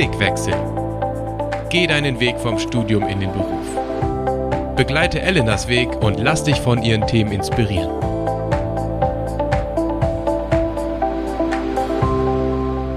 Blickwechsel. Geh deinen Weg vom Studium in den Beruf. Begleite Elenas Weg und lass dich von ihren Themen inspirieren.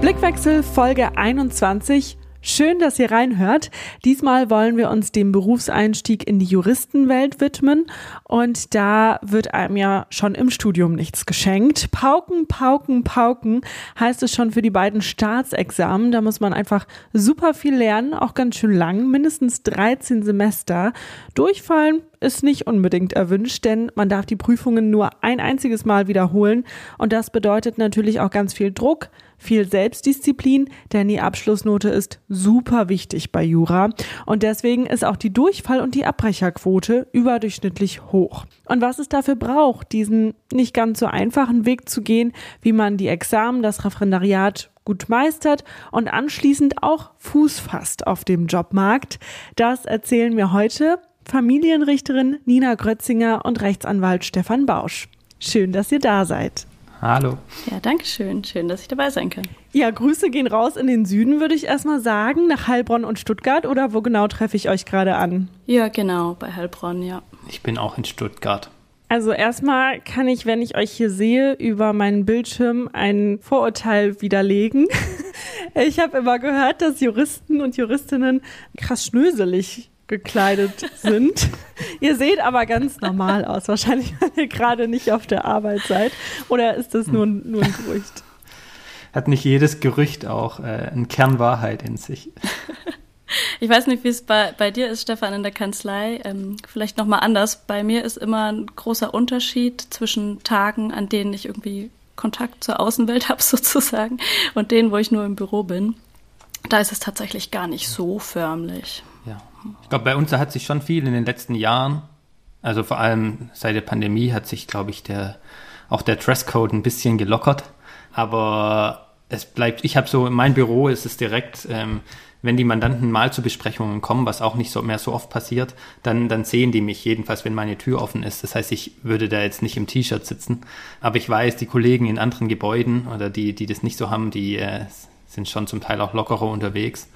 Blickwechsel Folge 21 Schön, dass ihr reinhört. Diesmal wollen wir uns dem Berufseinstieg in die Juristenwelt widmen und da wird einem ja schon im Studium nichts geschenkt. Pauken, pauken, pauken heißt es schon für die beiden Staatsexamen. Da muss man einfach super viel lernen, auch ganz schön lang, mindestens 13 Semester. Durchfallen ist nicht unbedingt erwünscht, denn man darf die Prüfungen nur ein einziges Mal wiederholen und das bedeutet natürlich auch ganz viel Druck, viel Selbstdisziplin, denn die Abschlussnote ist super wichtig bei Jura und deswegen ist auch die Durchfall- und die Abbrecherquote überdurchschnittlich hoch. Und was es dafür braucht, diesen nicht ganz so einfachen Weg zu gehen, wie man die Examen, das Referendariat gut meistert und anschließend auch Fuß fasst auf dem Jobmarkt, das erzählen mir heute Familienrichterin Nina Grötzinger und Rechtsanwalt Stefan Bausch. Schön, dass ihr da seid. Hallo. Ja, danke schön. Schön, dass ich dabei sein kann. Ja, Grüße gehen raus in den Süden, würde ich erstmal sagen, nach Heilbronn und Stuttgart. Oder wo genau treffe ich euch gerade an? Ja, genau, bei Heilbronn, ja. Ich bin auch in Stuttgart. Also erstmal kann ich, wenn ich euch hier sehe, über meinen Bildschirm ein Vorurteil widerlegen. Ich habe immer gehört, dass Juristen und Juristinnen krass schnöselig gekleidet sind. ihr seht aber ganz normal aus. Wahrscheinlich, weil ihr gerade nicht auf der Arbeit seid. Oder ist das nur, nur ein Gerücht? Hat nicht jedes Gerücht auch äh, einen Kern Wahrheit in sich? Ich weiß nicht, wie es bei, bei dir ist, Stefan, in der Kanzlei. Ähm, vielleicht nochmal anders. Bei mir ist immer ein großer Unterschied zwischen Tagen, an denen ich irgendwie Kontakt zur Außenwelt habe, sozusagen, und denen, wo ich nur im Büro bin. Da ist es tatsächlich gar nicht so förmlich. Ich glaube, bei uns hat sich schon viel in den letzten Jahren, also vor allem seit der Pandemie hat sich, glaube ich, der, auch der Dresscode ein bisschen gelockert. Aber es bleibt, ich habe so, in meinem Büro ist es direkt, ähm, wenn die Mandanten mal zu Besprechungen kommen, was auch nicht so mehr so oft passiert, dann, dann sehen die mich jedenfalls, wenn meine Tür offen ist. Das heißt, ich würde da jetzt nicht im T-Shirt sitzen. Aber ich weiß, die Kollegen in anderen Gebäuden oder die, die das nicht so haben, die äh, sind schon zum Teil auch lockerer unterwegs.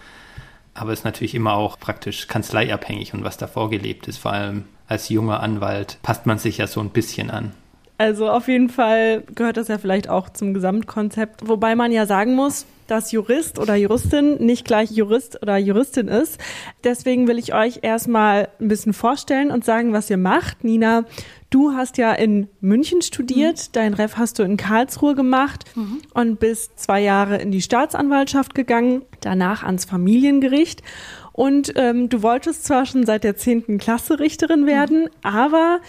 Aber es ist natürlich immer auch praktisch kanzleiabhängig und was da vorgelebt ist. Vor allem als junger Anwalt passt man sich ja so ein bisschen an. Also auf jeden Fall gehört das ja vielleicht auch zum Gesamtkonzept, wobei man ja sagen muss, dass Jurist oder Juristin nicht gleich Jurist oder Juristin ist. Deswegen will ich euch erstmal ein bisschen vorstellen und sagen, was ihr macht. Nina, du hast ja in München studiert, mhm. dein Ref hast du in Karlsruhe gemacht mhm. und bist zwei Jahre in die Staatsanwaltschaft gegangen, danach ans Familiengericht. Und ähm, du wolltest zwar schon seit der zehnten Klasse Richterin werden, mhm. aber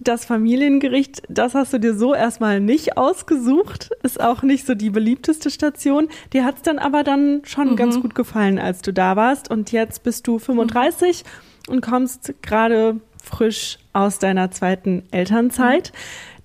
das Familiengericht, das hast du dir so erstmal nicht ausgesucht, ist auch nicht so die beliebteste Station. Dir hat es dann aber dann schon mhm. ganz gut gefallen, als du da warst. Und jetzt bist du 35 mhm. und kommst gerade frisch aus deiner zweiten Elternzeit. Mhm.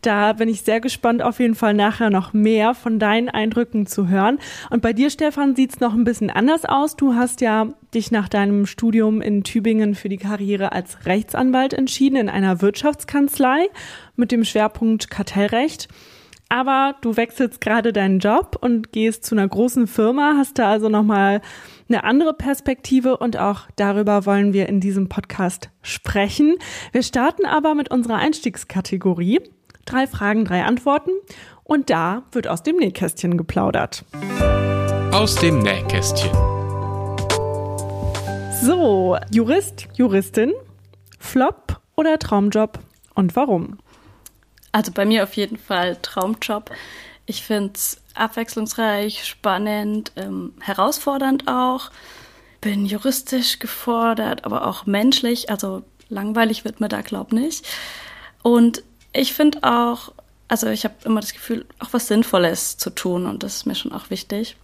Da bin ich sehr gespannt, auf jeden Fall nachher noch mehr von deinen Eindrücken zu hören. Und bei dir, Stefan, sieht es noch ein bisschen anders aus. Du hast ja dich nach deinem Studium in Tübingen für die Karriere als Rechtsanwalt entschieden in einer Wirtschaftskanzlei mit dem Schwerpunkt Kartellrecht. Aber du wechselst gerade deinen Job und gehst zu einer großen Firma, hast da also nochmal eine andere Perspektive und auch darüber wollen wir in diesem Podcast sprechen. Wir starten aber mit unserer Einstiegskategorie. Drei Fragen, drei Antworten. Und da wird aus dem Nähkästchen geplaudert. Aus dem Nähkästchen. So, Jurist, Juristin, Flop oder Traumjob und warum? Also bei mir auf jeden Fall Traumjob. Ich finde es abwechslungsreich, spannend, ähm, herausfordernd auch. Bin juristisch gefordert, aber auch menschlich. Also langweilig wird mir da, glaub nicht. Und ich finde auch, also ich habe immer das Gefühl, auch was Sinnvolles zu tun und das ist mir schon auch wichtig.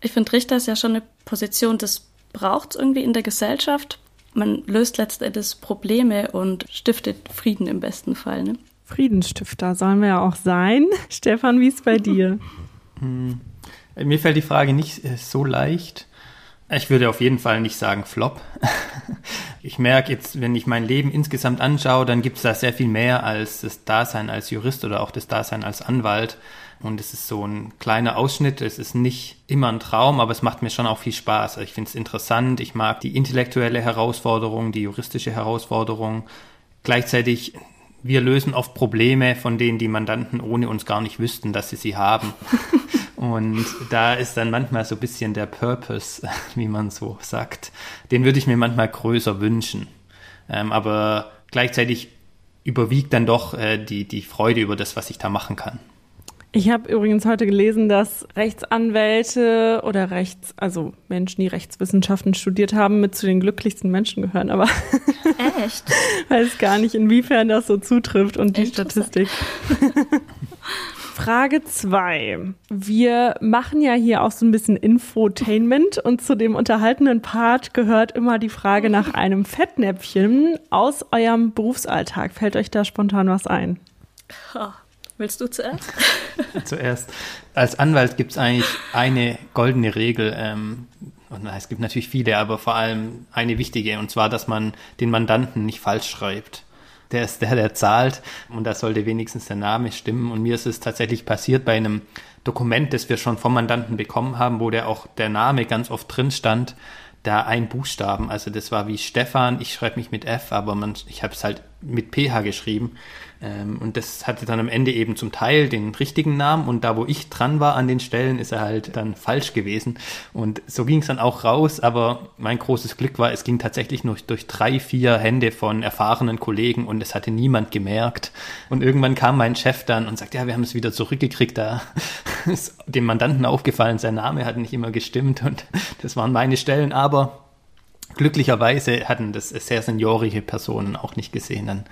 Ich finde, Richter ist ja schon eine Position, das braucht es irgendwie in der Gesellschaft. Man löst letztendlich Probleme und stiftet Frieden im besten Fall. Ne? Friedensstifter sollen wir ja auch sein. Stefan, wie ist es bei dir? Hm. Mir fällt die Frage nicht äh, so leicht. Ich würde auf jeden Fall nicht sagen Flop. Ich merke jetzt, wenn ich mein Leben insgesamt anschaue, dann gibt es da sehr viel mehr als das Dasein als Jurist oder auch das Dasein als Anwalt, Und es ist so ein kleiner Ausschnitt. Es ist nicht immer ein Traum, aber es macht mir schon auch viel Spaß. Ich finde es interessant. Ich mag die intellektuelle Herausforderung, die juristische Herausforderung. Gleichzeitig, wir lösen oft Probleme, von denen die Mandanten ohne uns gar nicht wüssten, dass sie sie haben. Und da ist dann manchmal so ein bisschen der Purpose, wie man so sagt. Den würde ich mir manchmal größer wünschen. Ähm, aber gleichzeitig überwiegt dann doch äh, die, die Freude über das, was ich da machen kann. Ich habe übrigens heute gelesen, dass Rechtsanwälte oder Rechts, also Menschen, die Rechtswissenschaften studiert haben, mit zu den glücklichsten Menschen gehören. Aber Echt? weiß gar nicht, inwiefern das so zutrifft und die Statistik. Frage zwei: Wir machen ja hier auch so ein bisschen Infotainment und zu dem unterhaltenen Part gehört immer die Frage nach einem Fettnäpfchen aus eurem Berufsalltag. Fällt euch da spontan was ein? Willst du zuerst? zuerst. Als Anwalt gibt es eigentlich eine goldene Regel. Ähm, und es gibt natürlich viele, aber vor allem eine wichtige, und zwar, dass man den Mandanten nicht falsch schreibt. Der ist der, der zahlt und da sollte wenigstens der Name stimmen. Und mir ist es tatsächlich passiert bei einem Dokument, das wir schon vom Mandanten bekommen haben, wo der auch der Name ganz oft drin stand, da ein Buchstaben. Also das war wie Stefan, ich schreibe mich mit F, aber man, ich habe es halt mit PH geschrieben. Ähm, und das hatte dann am Ende eben zum Teil den richtigen Namen und da, wo ich dran war an den Stellen, ist er halt dann falsch gewesen. Und so ging es dann auch raus, aber mein großes Glück war, es ging tatsächlich nur durch drei, vier Hände von erfahrenen Kollegen und es hatte niemand gemerkt. Und irgendwann kam mein Chef dann und sagte, ja, wir haben es wieder zurückgekriegt, da ist dem Mandanten aufgefallen, sein Name hat nicht immer gestimmt und das waren meine Stellen, aber glücklicherweise hatten das sehr seniorige Personen auch nicht gesehen. Dann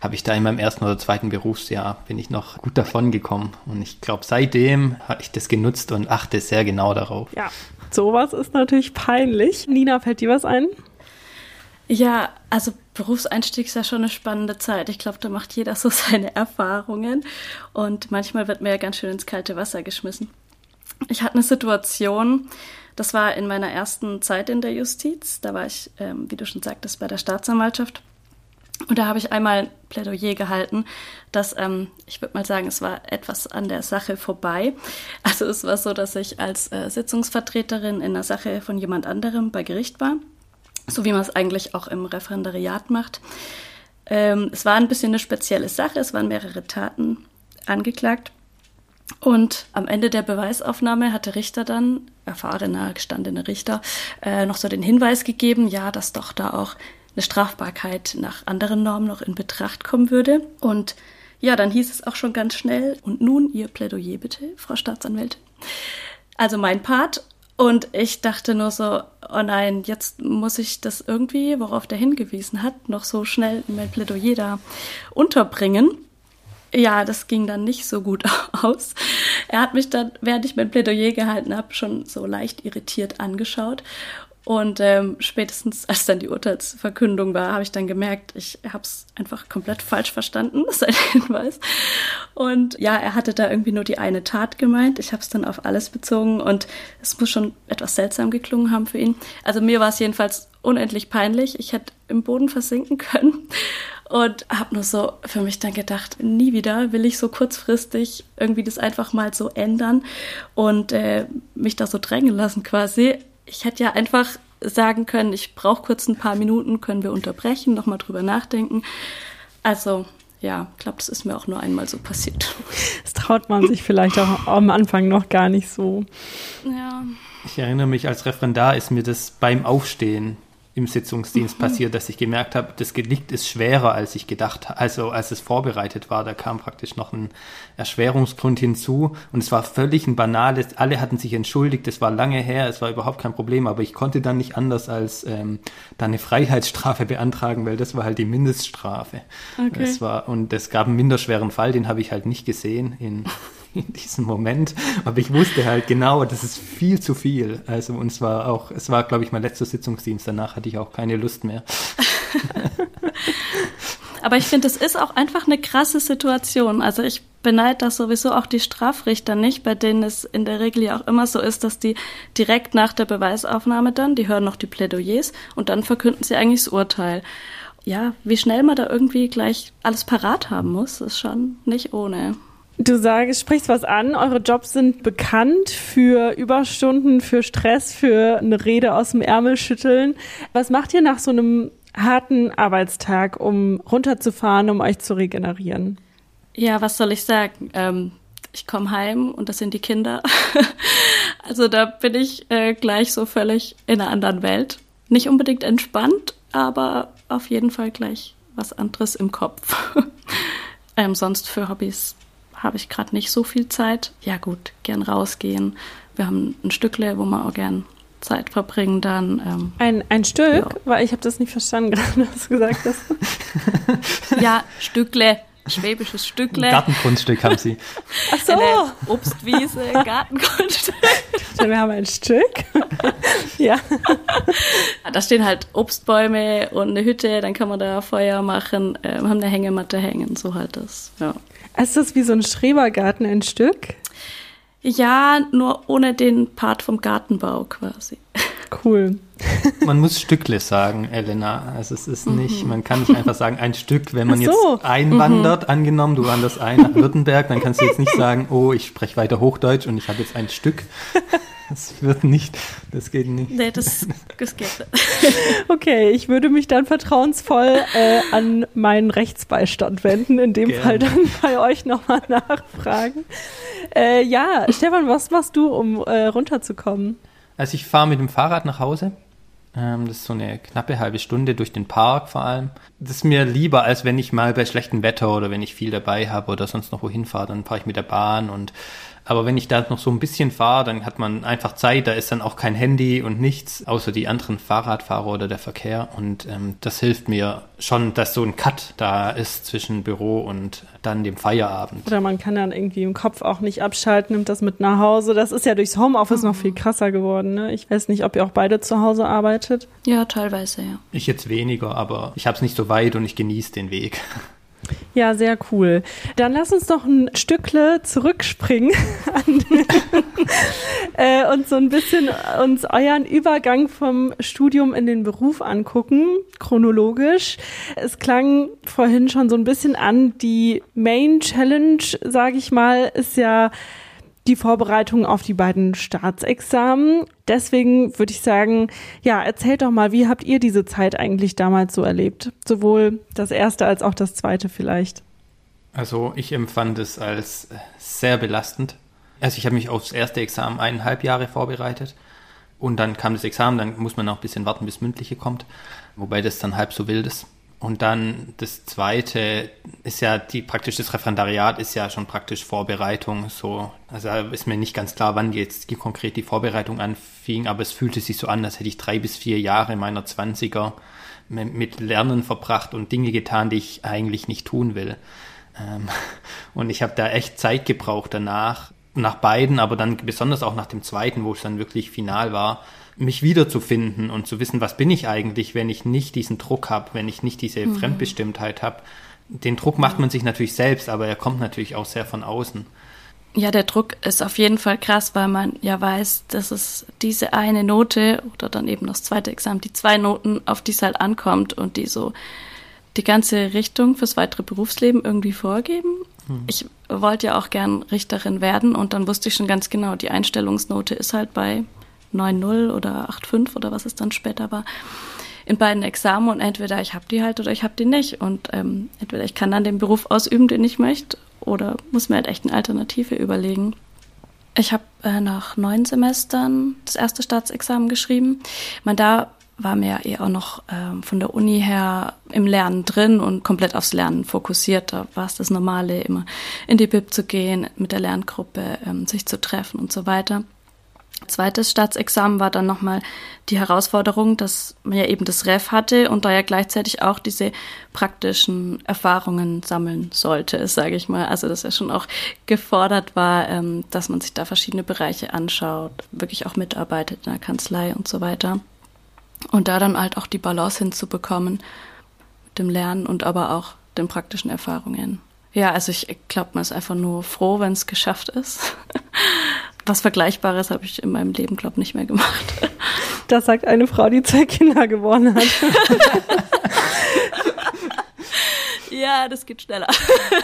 habe ich da in meinem ersten oder zweiten Berufsjahr bin ich noch gut davon gekommen. Und ich glaube, seitdem habe ich das genutzt und achte sehr genau darauf. Ja, sowas ist natürlich peinlich. Nina, fällt dir was ein? Ja, also Berufseinstieg ist ja schon eine spannende Zeit. Ich glaube, da macht jeder so seine Erfahrungen und manchmal wird mir ja ganz schön ins kalte Wasser geschmissen. Ich hatte eine Situation, das war in meiner ersten Zeit in der Justiz. Da war ich, ähm, wie du schon sagtest, bei der Staatsanwaltschaft und da habe ich einmal ein Plädoyer gehalten, dass ähm, ich würde mal sagen, es war etwas an der Sache vorbei. Also es war so, dass ich als äh, Sitzungsvertreterin in der Sache von jemand anderem bei Gericht war, so wie man es eigentlich auch im Referendariat macht. Ähm, es war ein bisschen eine spezielle Sache, es waren mehrere Taten angeklagt. Und am Ende der Beweisaufnahme hat der Richter dann, erfahrener, gestandener Richter, äh, noch so den Hinweis gegeben, ja, dass doch da auch eine Strafbarkeit nach anderen Normen noch in Betracht kommen würde. Und ja, dann hieß es auch schon ganz schnell, und nun Ihr Plädoyer bitte, Frau Staatsanwältin. Also mein Part. Und ich dachte nur so, oh nein, jetzt muss ich das irgendwie, worauf der hingewiesen hat, noch so schnell in mein Plädoyer da unterbringen. Ja, das ging dann nicht so gut aus. Er hat mich dann, während ich mein Plädoyer gehalten habe, schon so leicht irritiert angeschaut und ähm, spätestens als dann die Urteilsverkündung war, habe ich dann gemerkt, ich habe es einfach komplett falsch verstanden, sein Hinweis. Und ja, er hatte da irgendwie nur die eine Tat gemeint. Ich habe es dann auf alles bezogen und es muss schon etwas seltsam geklungen haben für ihn. Also mir war es jedenfalls unendlich peinlich. Ich hätte im Boden versinken können und habe nur so für mich dann gedacht, nie wieder will ich so kurzfristig irgendwie das einfach mal so ändern und äh, mich da so drängen lassen quasi ich hätte ja einfach sagen können, ich brauche kurz ein paar Minuten, können wir unterbrechen, nochmal drüber nachdenken. Also ja, ich glaube, das ist mir auch nur einmal so passiert. Das traut man sich vielleicht auch am Anfang noch gar nicht so. Ja. Ich erinnere mich, als Referendar ist mir das beim Aufstehen im Sitzungsdienst mhm. passiert, dass ich gemerkt habe, das Gedicht ist schwerer, als ich gedacht habe, also als es vorbereitet war. Da kam praktisch noch ein Erschwerungsgrund hinzu und es war völlig ein banales, alle hatten sich entschuldigt, es war lange her, es war überhaupt kein Problem, aber ich konnte dann nicht anders als ähm, da eine Freiheitsstrafe beantragen, weil das war halt die Mindeststrafe. Okay. Das war, und es gab einen minderschweren Fall, den habe ich halt nicht gesehen in in diesem Moment. Aber ich wusste halt genau, das ist viel zu viel. Also und es war auch, es war, glaube ich, mein letzter Sitzungsdienst. Danach hatte ich auch keine Lust mehr. Aber ich finde, es ist auch einfach eine krasse Situation. Also ich beneide das sowieso auch die Strafrichter nicht, bei denen es in der Regel ja auch immer so ist, dass die direkt nach der Beweisaufnahme dann, die hören noch die Plädoyers und dann verkünden sie eigentlich das Urteil. Ja, wie schnell man da irgendwie gleich alles parat haben muss, ist schon nicht ohne. Du sagst, sprichst was an. Eure Jobs sind bekannt für Überstunden, für Stress, für eine Rede aus dem Ärmel schütteln. Was macht ihr nach so einem harten Arbeitstag, um runterzufahren, um euch zu regenerieren? Ja, was soll ich sagen? Ähm, ich komme heim und das sind die Kinder. also da bin ich äh, gleich so völlig in einer anderen Welt. Nicht unbedingt entspannt, aber auf jeden Fall gleich was anderes im Kopf. ähm, sonst für Hobbys habe ich gerade nicht so viel Zeit. Ja gut, gern rausgehen. Wir haben ein Stückle, wo man auch gern Zeit verbringen dann. Ähm, ein, ein Stück? Ja. Weil ich habe das nicht verstanden gerade, was du gesagt hast. ja, Stückle schwäbisches Stückle. Gartenkunststück haben sie. Ach so. Eine Obstwiese, Gartenkunststück. Wir haben ein Stück. ja. Da stehen halt Obstbäume und eine Hütte, dann kann man da Feuer machen, äh, haben eine Hängematte hängen, so halt das. Ja. Ist das wie so ein Schrebergarten ein Stück? Ja, nur ohne den Part vom Gartenbau quasi. Cool. Man muss Stückle sagen, Elena. Also es ist nicht, mhm. man kann nicht einfach sagen, ein Stück, wenn man so. jetzt einwandert, mhm. angenommen, du wanderst ein nach Württemberg, dann kannst du jetzt nicht sagen, oh, ich spreche weiter Hochdeutsch und ich habe jetzt ein Stück. Das wird nicht, das geht nicht. Nee, das, das geht nicht. Okay, ich würde mich dann vertrauensvoll äh, an meinen Rechtsbeistand wenden, in dem Gerne. Fall dann bei euch nochmal nachfragen. Äh, ja, Stefan, was machst du, um äh, runterzukommen? Also ich fahre mit dem Fahrrad nach Hause. Ähm, das ist so eine knappe halbe Stunde durch den Park vor allem. Das ist mir lieber, als wenn ich mal bei schlechtem Wetter oder wenn ich viel dabei habe oder sonst noch wohin fahre, dann fahre ich mit der Bahn und aber wenn ich da noch so ein bisschen fahre, dann hat man einfach Zeit, da ist dann auch kein Handy und nichts, außer die anderen Fahrradfahrer oder der Verkehr. Und ähm, das hilft mir schon, dass so ein Cut da ist zwischen Büro und dann dem Feierabend. Oder man kann dann irgendwie im Kopf auch nicht abschalten, nimmt das mit nach Hause. Das ist ja durchs Homeoffice mhm. noch viel krasser geworden. Ne? Ich weiß nicht, ob ihr auch beide zu Hause arbeitet. Ja, teilweise, ja. Ich jetzt weniger, aber ich habe es nicht so weit und ich genieße den Weg. Ja, sehr cool. Dann lass uns doch ein Stückle zurückspringen äh, und so ein bisschen uns euren Übergang vom Studium in den Beruf angucken, chronologisch. Es klang vorhin schon so ein bisschen an, die Main Challenge, sage ich mal, ist ja die Vorbereitung auf die beiden Staatsexamen. Deswegen würde ich sagen, ja, erzählt doch mal, wie habt ihr diese Zeit eigentlich damals so erlebt? Sowohl das erste als auch das zweite vielleicht. Also ich empfand es als sehr belastend. Also ich habe mich aufs erste Examen eineinhalb Jahre vorbereitet und dann kam das Examen, dann muss man noch ein bisschen warten, bis mündliche kommt, wobei das dann halb so wild ist. Und dann das zweite ist ja die praktisch das Referendariat ist ja schon praktisch Vorbereitung so. Also ist mir nicht ganz klar, wann jetzt konkret die Vorbereitung anfing, aber es fühlte sich so an, als hätte ich drei bis vier Jahre meiner Zwanziger mit Lernen verbracht und Dinge getan, die ich eigentlich nicht tun will. Ähm, und ich habe da echt Zeit gebraucht danach, nach beiden, aber dann besonders auch nach dem zweiten, wo es dann wirklich final war, mich wiederzufinden und zu wissen, was bin ich eigentlich, wenn ich nicht diesen Druck habe, wenn ich nicht diese mhm. Fremdbestimmtheit habe. Den Druck macht man sich natürlich selbst, aber er kommt natürlich auch sehr von außen. Ja, der Druck ist auf jeden Fall krass, weil man ja weiß, dass es diese eine Note oder dann eben das zweite Examen, die zwei Noten, auf die es halt ankommt und die so die ganze Richtung fürs weitere Berufsleben irgendwie vorgeben. Hm. Ich wollte ja auch gern Richterin werden und dann wusste ich schon ganz genau, die Einstellungsnote ist halt bei 9.0 oder 8.5 oder was es dann später war, in beiden Examen und entweder ich habe die halt oder ich habe die nicht. Und ähm, entweder ich kann dann den Beruf ausüben, den ich möchte, oder muss mir halt echt eine Alternative überlegen. Ich habe äh, nach neun Semestern das erste Staatsexamen geschrieben. Man da war mir eher auch noch ähm, von der Uni her im Lernen drin und komplett aufs Lernen fokussiert. Da war es das Normale, immer in die Bib zu gehen, mit der Lerngruppe ähm, sich zu treffen und so weiter. Zweites Staatsexamen war dann nochmal die Herausforderung, dass man ja eben das Ref hatte und da ja gleichzeitig auch diese praktischen Erfahrungen sammeln sollte, sage ich mal. Also dass ja schon auch gefordert war, ähm, dass man sich da verschiedene Bereiche anschaut, wirklich auch mitarbeitet in der Kanzlei und so weiter. Und da dann halt auch die Balance hinzubekommen mit dem Lernen und aber auch den praktischen Erfahrungen. Ja, also ich glaube, man ist einfach nur froh, wenn es geschafft ist. was Vergleichbares habe ich in meinem Leben, glaube ich, nicht mehr gemacht. Das sagt eine Frau, die zwei Kinder geboren hat. ja, das geht schneller.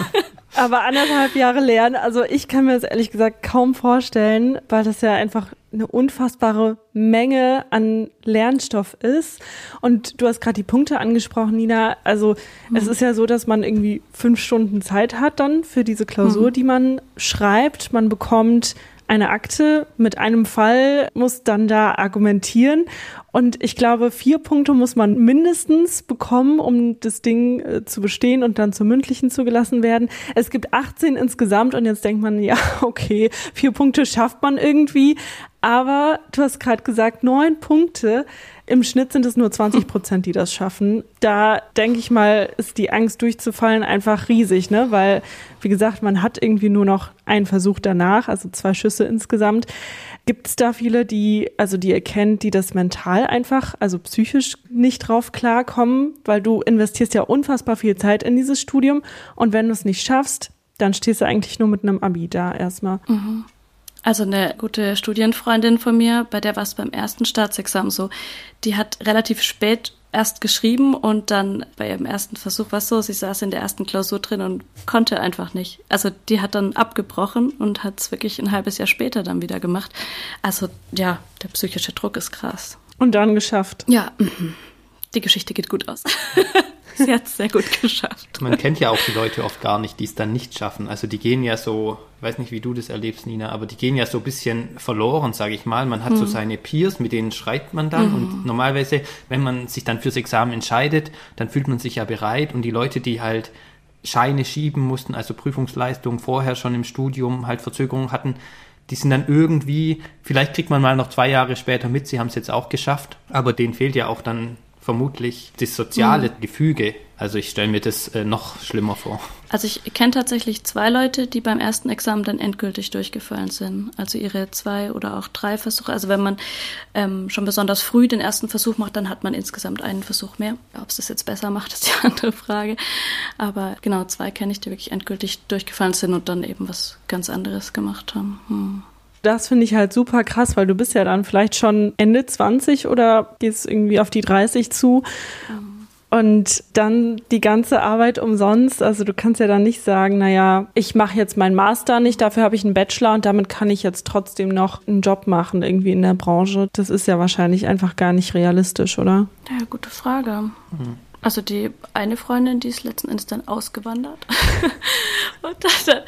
Aber anderthalb Jahre lernen, also ich kann mir das ehrlich gesagt kaum vorstellen, weil das ja einfach eine unfassbare Menge an Lernstoff ist. Und du hast gerade die Punkte angesprochen, Nina. Also mhm. es ist ja so, dass man irgendwie fünf Stunden Zeit hat dann für diese Klausur, mhm. die man schreibt. Man bekommt eine Akte mit einem Fall, muss dann da argumentieren. Und ich glaube, vier Punkte muss man mindestens bekommen, um das Ding äh, zu bestehen und dann zum mündlichen zugelassen werden. Es gibt 18 insgesamt und jetzt denkt man, ja, okay, vier Punkte schafft man irgendwie. Aber du hast gerade gesagt, neun Punkte. Im Schnitt sind es nur 20 Prozent, die das schaffen. Da denke ich mal, ist die Angst durchzufallen einfach riesig, ne? Weil, wie gesagt, man hat irgendwie nur noch einen Versuch danach, also zwei Schüsse insgesamt. Gibt es da viele, die, also die ihr die das mental einfach, also psychisch nicht drauf klarkommen, weil du investierst ja unfassbar viel Zeit in dieses Studium und wenn du es nicht schaffst, dann stehst du eigentlich nur mit einem Abi da erstmal. Mhm. Also eine gute Studienfreundin von mir, bei der war es beim ersten Staatsexamen so, die hat relativ spät erst geschrieben und dann bei ihrem ersten Versuch war es so, sie saß in der ersten Klausur drin und konnte einfach nicht. Also die hat dann abgebrochen und hat es wirklich ein halbes Jahr später dann wieder gemacht. Also ja, der psychische Druck ist krass. Und dann geschafft. Ja, mhm. die Geschichte geht gut aus. Sie hat es sehr gut geschafft. Man kennt ja auch die Leute oft gar nicht, die es dann nicht schaffen. Also die gehen ja so, ich weiß nicht, wie du das erlebst, Nina, aber die gehen ja so ein bisschen verloren, sage ich mal. Man hat hm. so seine Peers, mit denen schreibt man dann. Hm. Und normalerweise, wenn man sich dann fürs Examen entscheidet, dann fühlt man sich ja bereit. Und die Leute, die halt Scheine schieben mussten, also Prüfungsleistungen vorher schon im Studium halt Verzögerungen hatten, die sind dann irgendwie, vielleicht kriegt man mal noch zwei Jahre später mit, sie haben es jetzt auch geschafft, aber denen fehlt ja auch dann vermutlich das soziale mhm. Gefüge. Also ich stelle mir das äh, noch schlimmer vor. Also ich kenne tatsächlich zwei Leute, die beim ersten Examen dann endgültig durchgefallen sind. Also ihre zwei oder auch drei Versuche. Also wenn man ähm, schon besonders früh den ersten Versuch macht, dann hat man insgesamt einen Versuch mehr. Ob es das jetzt besser macht, ist die andere Frage. Aber genau, zwei kenne ich, die wirklich endgültig durchgefallen sind und dann eben was ganz anderes gemacht haben. Hm. Das finde ich halt super krass, weil du bist ja dann vielleicht schon Ende 20 oder gehst irgendwie auf die 30 zu. Und dann die ganze Arbeit umsonst. Also du kannst ja dann nicht sagen, naja, ich mache jetzt meinen Master nicht, dafür habe ich einen Bachelor und damit kann ich jetzt trotzdem noch einen Job machen, irgendwie in der Branche. Das ist ja wahrscheinlich einfach gar nicht realistisch, oder? Ja, gute Frage. Mhm. Also die eine Freundin, die ist letzten Endes dann ausgewandert und hat dann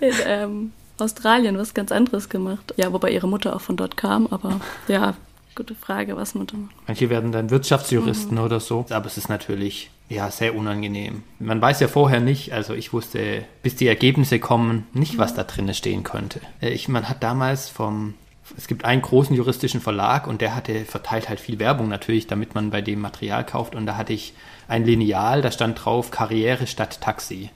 in, ähm, Australien was ganz anderes gemacht. Ja, wobei ihre Mutter auch von dort kam, aber ja, gute Frage, was Mutter macht. Manche werden dann Wirtschaftsjuristen mhm. oder so, aber es ist natürlich ja sehr unangenehm. Man weiß ja vorher nicht, also ich wusste, bis die Ergebnisse kommen, nicht, was da drin stehen könnte. Äh, ich, man hat damals vom es gibt einen großen juristischen Verlag und der hatte verteilt halt viel Werbung natürlich, damit man bei dem Material kauft. Und da hatte ich ein Lineal, da stand drauf Karriere statt Taxi.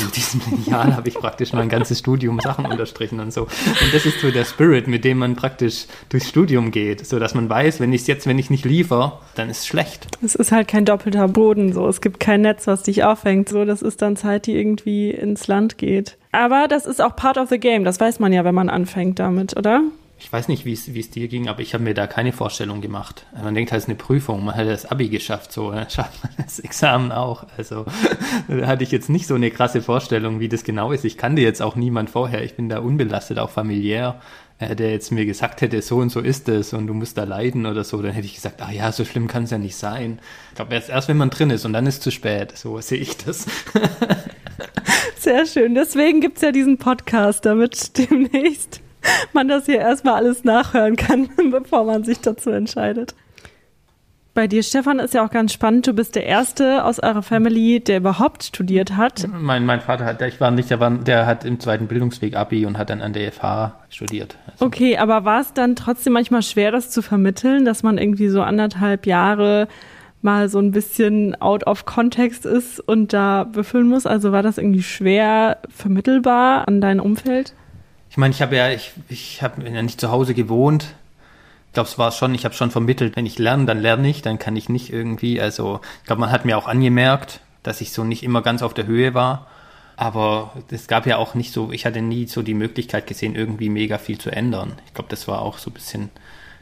Mit diesem Lineal habe ich praktisch mein ganzes Studium Sachen unterstrichen und so. Und das ist so der Spirit, mit dem man praktisch durchs Studium geht, so dass man weiß, wenn ich jetzt, wenn ich nicht liefere, dann ist es schlecht. Es ist halt kein doppelter Boden, so. Es gibt kein Netz, was dich auffängt, so. Das ist dann Zeit, die irgendwie ins Land geht. Aber das ist auch part of the game. Das weiß man ja, wenn man anfängt damit, oder? Ich weiß nicht, wie es dir ging, aber ich habe mir da keine Vorstellung gemacht. Man denkt halt, es ist eine Prüfung, man hat das Abi geschafft, so dann schafft man das Examen auch. Also da hatte ich jetzt nicht so eine krasse Vorstellung, wie das genau ist. Ich kannte jetzt auch niemand vorher, ich bin da unbelastet, auch familiär, äh, der jetzt mir gesagt hätte, so und so ist es und du musst da leiden oder so, dann hätte ich gesagt, ach ja, so schlimm kann es ja nicht sein. Ich glaube, erst, erst wenn man drin ist und dann ist es zu spät, so sehe ich das. Sehr schön, deswegen gibt es ja diesen Podcast, damit demnächst man das hier erstmal alles nachhören kann, bevor man sich dazu entscheidet. Bei dir, Stefan, ist ja auch ganz spannend. Du bist der Erste aus eurer Family, der überhaupt studiert hat. Mein, mein Vater hat, ich war nicht, der, war, der hat im zweiten Bildungsweg Abi und hat dann an der FH studiert. Also. Okay, aber war es dann trotzdem manchmal schwer, das zu vermitteln, dass man irgendwie so anderthalb Jahre mal so ein bisschen out of context ist und da befüllen muss? Also war das irgendwie schwer vermittelbar an dein Umfeld? Ich meine, ich habe ja, ich, ich habe ja nicht zu Hause gewohnt. Ich glaube, es war schon, ich habe schon vermittelt, wenn ich lerne, dann lerne ich, dann kann ich nicht irgendwie, also ich glaube, man hat mir auch angemerkt, dass ich so nicht immer ganz auf der Höhe war. Aber es gab ja auch nicht so, ich hatte nie so die Möglichkeit gesehen, irgendwie mega viel zu ändern. Ich glaube, das war auch so ein bisschen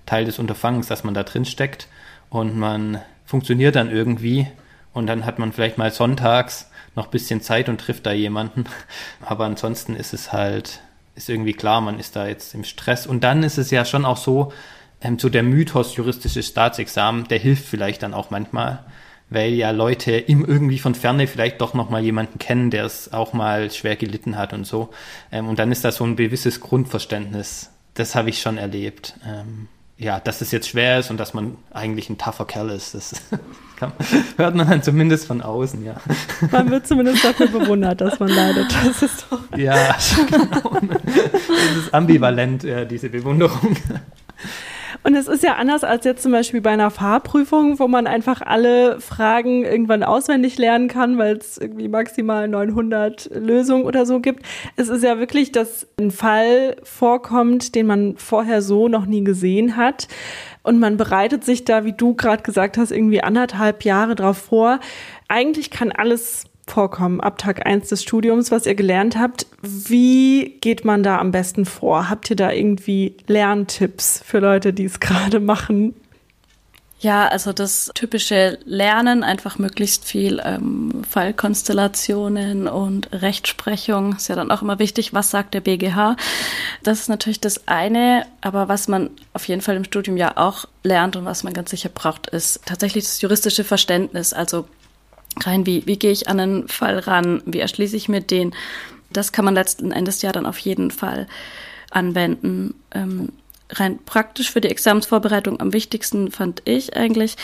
Teil des Unterfangens, dass man da drin steckt und man funktioniert dann irgendwie und dann hat man vielleicht mal sonntags noch ein bisschen Zeit und trifft da jemanden. Aber ansonsten ist es halt, ist irgendwie klar, man ist da jetzt im Stress. Und dann ist es ja schon auch so, ähm, so der Mythos juristisches Staatsexamen, der hilft vielleicht dann auch manchmal, weil ja Leute im irgendwie von Ferne vielleicht doch noch mal jemanden kennen, der es auch mal schwer gelitten hat und so. Ähm, und dann ist da so ein gewisses Grundverständnis. Das habe ich schon erlebt. Ähm, ja, dass es jetzt schwer ist und dass man eigentlich ein tougher Kerl ist, das kann, hört man dann zumindest von außen, ja. Man wird zumindest dafür bewundert, dass man leidet. Das ist doch. Ja, genau. Das ist ambivalent, ja, diese Bewunderung. Und es ist ja anders als jetzt zum Beispiel bei einer Fahrprüfung, wo man einfach alle Fragen irgendwann auswendig lernen kann, weil es irgendwie maximal 900 Lösungen oder so gibt. Es ist ja wirklich, dass ein Fall vorkommt, den man vorher so noch nie gesehen hat. Und man bereitet sich da, wie du gerade gesagt hast, irgendwie anderthalb Jahre drauf vor. Eigentlich kann alles vorkommen ab Tag 1 des Studiums, was ihr gelernt habt. Wie geht man da am besten vor? Habt ihr da irgendwie Lerntipps für Leute, die es gerade machen? Ja, also das typische Lernen, einfach möglichst viel ähm, Fallkonstellationen und Rechtsprechung ist ja dann auch immer wichtig, was sagt der BGH. Das ist natürlich das eine, aber was man auf jeden Fall im Studium ja auch lernt und was man ganz sicher braucht, ist tatsächlich das juristische Verständnis. Also rein, wie, wie gehe ich an einen Fall ran, wie erschließe ich mir den. Das kann man letzten Endes ja dann auf jeden Fall anwenden. Ähm, rein praktisch für die Examensvorbereitung am wichtigsten fand ich eigentlich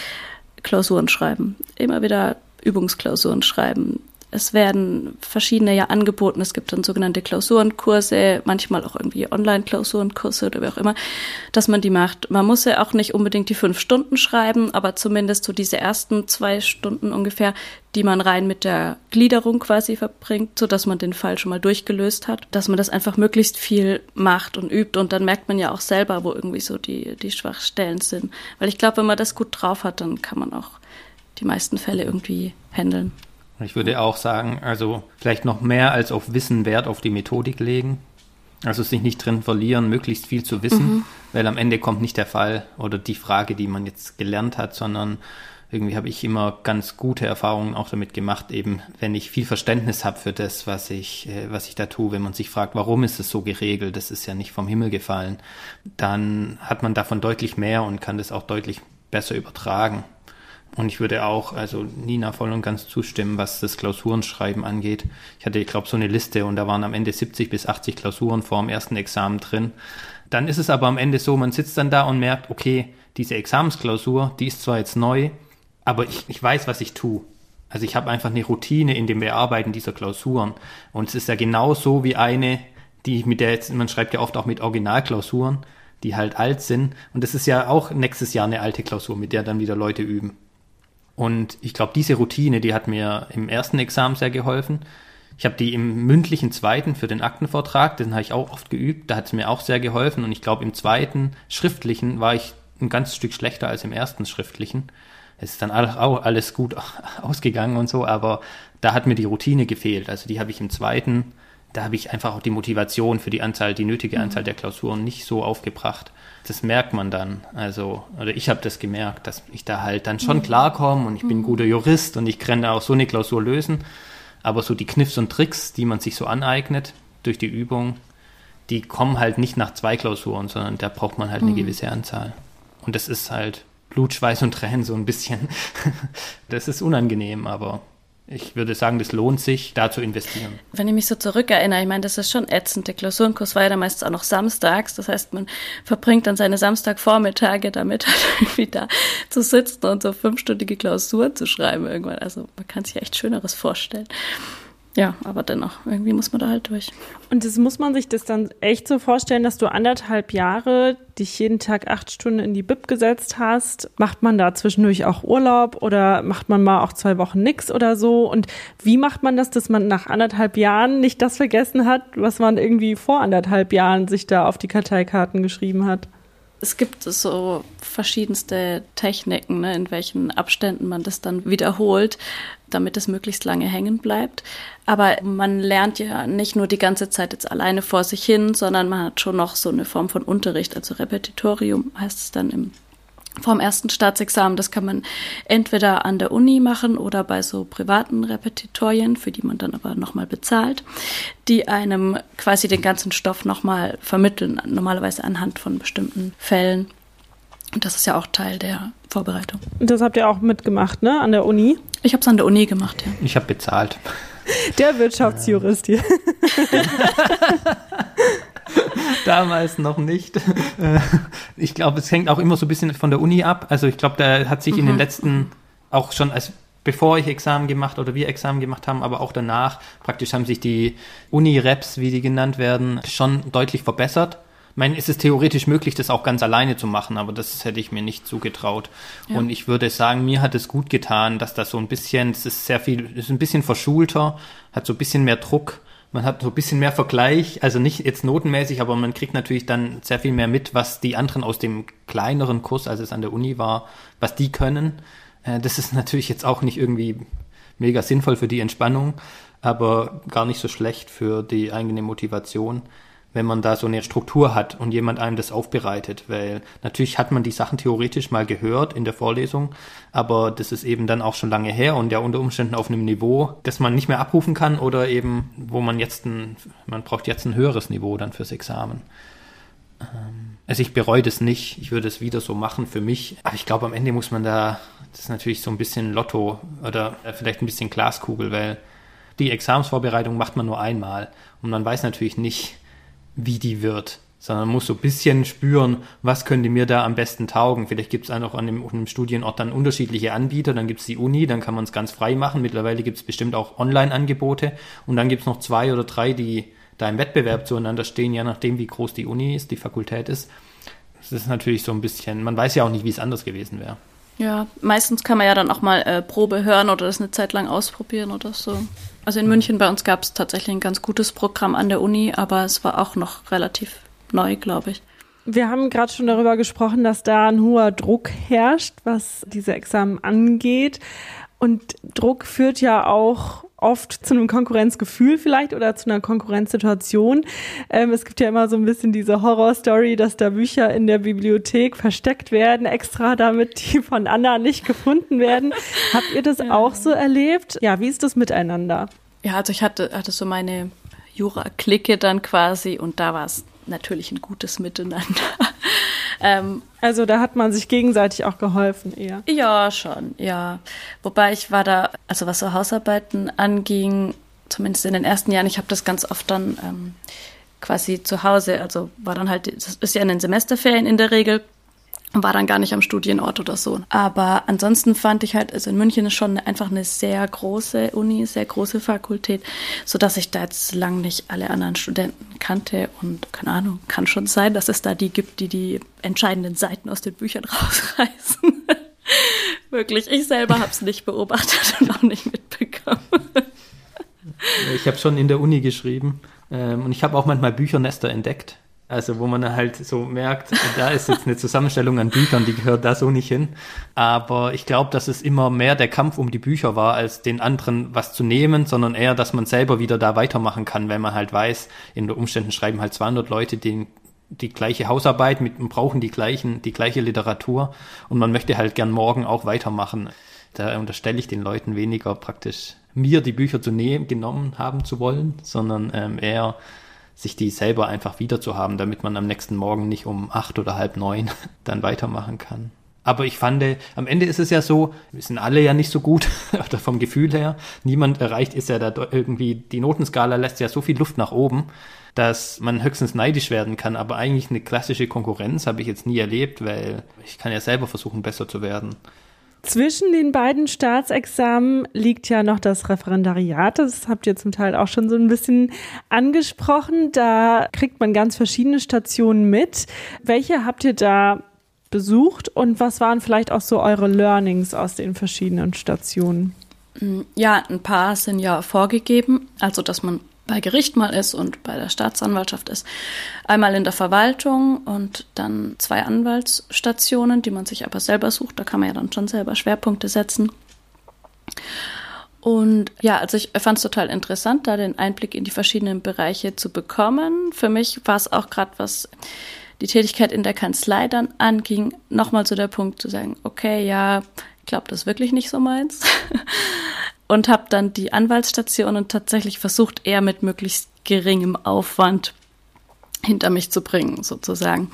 Klausuren schreiben. Immer wieder Übungsklausuren schreiben. Es werden verschiedene ja angeboten. Es gibt dann sogenannte Klausurenkurse, manchmal auch irgendwie Online-Klausurenkurse oder wie auch immer, dass man die macht. Man muss ja auch nicht unbedingt die fünf Stunden schreiben, aber zumindest so diese ersten zwei Stunden ungefähr, die man rein mit der Gliederung quasi verbringt, so dass man den Fall schon mal durchgelöst hat, dass man das einfach möglichst viel macht und übt und dann merkt man ja auch selber, wo irgendwie so die, die Schwachstellen sind. Weil ich glaube, wenn man das gut drauf hat, dann kann man auch die meisten Fälle irgendwie handeln. Ich würde auch sagen, also vielleicht noch mehr als auf Wissen Wert auf die Methodik legen. Also sich nicht drin verlieren, möglichst viel zu wissen, mhm. weil am Ende kommt nicht der Fall oder die Frage, die man jetzt gelernt hat, sondern irgendwie habe ich immer ganz gute Erfahrungen auch damit gemacht, eben wenn ich viel Verständnis habe für das, was ich, äh, was ich da tue, wenn man sich fragt, warum ist es so geregelt, das ist ja nicht vom Himmel gefallen, dann hat man davon deutlich mehr und kann das auch deutlich besser übertragen. Und ich würde auch, also Nina voll und ganz zustimmen, was das Klausurenschreiben angeht. Ich hatte, ich glaube, so eine Liste und da waren am Ende 70 bis 80 Klausuren vor dem ersten Examen drin. Dann ist es aber am Ende so, man sitzt dann da und merkt, okay, diese Examensklausur, die ist zwar jetzt neu, aber ich, ich weiß, was ich tue. Also ich habe einfach eine Routine in dem Bearbeiten dieser Klausuren. Und es ist ja genauso wie eine, die mit der jetzt, man schreibt ja oft auch mit Originalklausuren, die halt alt sind. Und das ist ja auch nächstes Jahr eine alte Klausur, mit der dann wieder Leute üben. Und ich glaube, diese Routine, die hat mir im ersten Examen sehr geholfen. Ich habe die im mündlichen zweiten für den Aktenvortrag, den habe ich auch oft geübt, da hat es mir auch sehr geholfen. Und ich glaube, im zweiten schriftlichen war ich ein ganzes Stück schlechter als im ersten schriftlichen. Es ist dann auch alles gut ausgegangen und so, aber da hat mir die Routine gefehlt. Also die habe ich im zweiten, da habe ich einfach auch die Motivation für die Anzahl, die nötige Anzahl der Klausuren nicht so aufgebracht das merkt man dann. Also, oder ich habe das gemerkt, dass ich da halt dann schon mhm. klarkomme und ich bin ein guter Jurist und ich kann auch so eine Klausur lösen. Aber so die Kniffs und Tricks, die man sich so aneignet durch die Übung, die kommen halt nicht nach zwei Klausuren, sondern da braucht man halt eine mhm. gewisse Anzahl. Und das ist halt Blut, Schweiß und Tränen so ein bisschen. das ist unangenehm, aber ich würde sagen, das lohnt sich, da zu investieren. Wenn ich mich so zurückerinnere, ich meine, das ist schon ätzend. Der Klausurenkurs war ja dann meistens auch noch samstags. Das heißt, man verbringt dann seine Samstagvormittage damit, halt irgendwie da zu sitzen und so fünfstündige Klausuren zu schreiben irgendwann. Also man kann sich echt Schöneres vorstellen. Ja, aber dennoch, irgendwie muss man da halt durch. Und das muss man sich das dann echt so vorstellen, dass du anderthalb Jahre dich jeden Tag acht Stunden in die Bib gesetzt hast. Macht man da zwischendurch auch Urlaub oder macht man mal auch zwei Wochen nix oder so? Und wie macht man das, dass man nach anderthalb Jahren nicht das vergessen hat, was man irgendwie vor anderthalb Jahren sich da auf die Karteikarten geschrieben hat? Es gibt so verschiedenste Techniken, ne, in welchen Abständen man das dann wiederholt, damit es möglichst lange hängen bleibt. Aber man lernt ja nicht nur die ganze Zeit jetzt alleine vor sich hin, sondern man hat schon noch so eine Form von Unterricht, also Repetitorium heißt es dann im vom ersten Staatsexamen. Das kann man entweder an der Uni machen oder bei so privaten Repetitorien, für die man dann aber nochmal bezahlt, die einem quasi den ganzen Stoff nochmal vermitteln, normalerweise anhand von bestimmten Fällen. Und das ist ja auch Teil der Vorbereitung. Das habt ihr auch mitgemacht, ne, an der Uni? Ich habe es an der Uni gemacht, ja. Ich habe bezahlt. Der Wirtschaftsjurist hier. Damals noch nicht. Ich glaube, es hängt auch immer so ein bisschen von der Uni ab. Also ich glaube, da hat sich mhm. in den mhm. letzten, auch schon als bevor ich Examen gemacht oder wir Examen gemacht haben, aber auch danach, praktisch haben sich die Uni-Reps, wie die genannt werden, schon deutlich verbessert. Ich meine, ist es theoretisch möglich, das auch ganz alleine zu machen, aber das hätte ich mir nicht zugetraut. Ja. Und ich würde sagen, mir hat es gut getan, dass das so ein bisschen, es ist sehr viel, es ist ein bisschen verschulter, hat so ein bisschen mehr Druck man hat so ein bisschen mehr Vergleich, also nicht jetzt notenmäßig, aber man kriegt natürlich dann sehr viel mehr mit, was die anderen aus dem kleineren Kurs, als es an der Uni war, was die können. Äh, das ist natürlich jetzt auch nicht irgendwie mega sinnvoll für die Entspannung, aber gar nicht so schlecht für die eigene Motivation wenn man da so eine Struktur hat und jemand einem das aufbereitet, weil natürlich hat man die Sachen theoretisch mal gehört in der Vorlesung, aber das ist eben dann auch schon lange her und ja unter Umständen auf einem Niveau, das man nicht mehr abrufen kann oder eben, wo man jetzt ein, man braucht jetzt ein höheres Niveau dann fürs Examen. Ähm, also ich bereue das nicht, ich würde es wieder so machen für mich, aber ich glaube am Ende muss man da, das ist natürlich so ein bisschen Lotto oder vielleicht ein bisschen Glaskugel, weil die Examensvorbereitung macht man nur einmal und man weiß natürlich nicht, wie die wird, sondern man muss so ein bisschen spüren, was könnte mir da am besten taugen. Vielleicht gibt es auch an dem, dem, Studienort dann unterschiedliche Anbieter, dann gibt es die Uni, dann kann man es ganz frei machen. Mittlerweile gibt es bestimmt auch Online-Angebote und dann gibt es noch zwei oder drei, die da im Wettbewerb zueinander stehen, je nachdem, wie groß die Uni ist, die Fakultät ist. Das ist natürlich so ein bisschen, man weiß ja auch nicht, wie es anders gewesen wäre. Ja, meistens kann man ja dann auch mal äh, Probe hören oder das eine Zeit lang ausprobieren oder so. Also in München bei uns gab es tatsächlich ein ganz gutes Programm an der Uni, aber es war auch noch relativ neu, glaube ich. Wir haben gerade schon darüber gesprochen, dass da ein hoher Druck herrscht, was diese Examen angeht. Und Druck führt ja auch oft zu einem Konkurrenzgefühl vielleicht oder zu einer Konkurrenzsituation. Ähm, es gibt ja immer so ein bisschen diese Horrorstory, dass da Bücher in der Bibliothek versteckt werden, extra damit die von Anna nicht gefunden werden. Habt ihr das auch so erlebt? Ja, wie ist das miteinander? Ja, also ich hatte, hatte so meine Jura-Clique dann quasi und da war es natürlich ein gutes Miteinander. ähm, also da hat man sich gegenseitig auch geholfen eher. Ja, schon, ja. Wobei ich war da, also was so Hausarbeiten anging, zumindest in den ersten Jahren, ich habe das ganz oft dann ähm, quasi zu Hause, also war dann halt, das ist ja in den Semesterferien in der Regel, war dann gar nicht am Studienort oder so. Aber ansonsten fand ich halt, also in München ist schon einfach eine sehr große Uni, sehr große Fakultät, so dass ich da jetzt lang nicht alle anderen Studenten kannte und keine Ahnung, kann schon sein, dass es da die gibt, die die entscheidenden Seiten aus den Büchern rausreißen. Wirklich, ich selber habe es nicht beobachtet und auch nicht mitbekommen. ich habe schon in der Uni geschrieben ähm, und ich habe auch manchmal Büchernester entdeckt also wo man halt so merkt, da ist jetzt eine Zusammenstellung an Büchern, die gehört da so nicht hin. Aber ich glaube, dass es immer mehr der Kampf um die Bücher war, als den anderen was zu nehmen, sondern eher, dass man selber wieder da weitermachen kann, wenn man halt weiß, in den Umständen schreiben halt 200 Leute den die gleiche Hausarbeit mit und brauchen die gleichen die gleiche Literatur und man möchte halt gern morgen auch weitermachen. Da unterstelle ich den Leuten weniger praktisch mir die Bücher zu nehmen genommen haben zu wollen, sondern ähm, eher sich die selber einfach wieder zu haben, damit man am nächsten Morgen nicht um acht oder halb neun dann weitermachen kann. Aber ich fand, am Ende ist es ja so, wir sind alle ja nicht so gut, oder vom Gefühl her. Niemand erreicht ist ja da irgendwie, die Notenskala lässt ja so viel Luft nach oben, dass man höchstens neidisch werden kann. Aber eigentlich eine klassische Konkurrenz habe ich jetzt nie erlebt, weil ich kann ja selber versuchen, besser zu werden. Zwischen den beiden Staatsexamen liegt ja noch das Referendariat. Das habt ihr zum Teil auch schon so ein bisschen angesprochen. Da kriegt man ganz verschiedene Stationen mit. Welche habt ihr da besucht und was waren vielleicht auch so eure Learnings aus den verschiedenen Stationen? Ja, ein paar sind ja vorgegeben, also dass man bei Gericht mal ist und bei der Staatsanwaltschaft ist. Einmal in der Verwaltung und dann zwei Anwaltsstationen, die man sich aber selber sucht. Da kann man ja dann schon selber Schwerpunkte setzen. Und ja, also ich fand es total interessant, da den Einblick in die verschiedenen Bereiche zu bekommen. Für mich war es auch gerade was die Tätigkeit in der Kanzlei dann anging, nochmal so der Punkt zu sagen, okay, ja, ich glaube, das ist wirklich nicht so meins. und habe dann die Anwaltsstationen tatsächlich versucht, eher mit möglichst geringem Aufwand hinter mich zu bringen, sozusagen.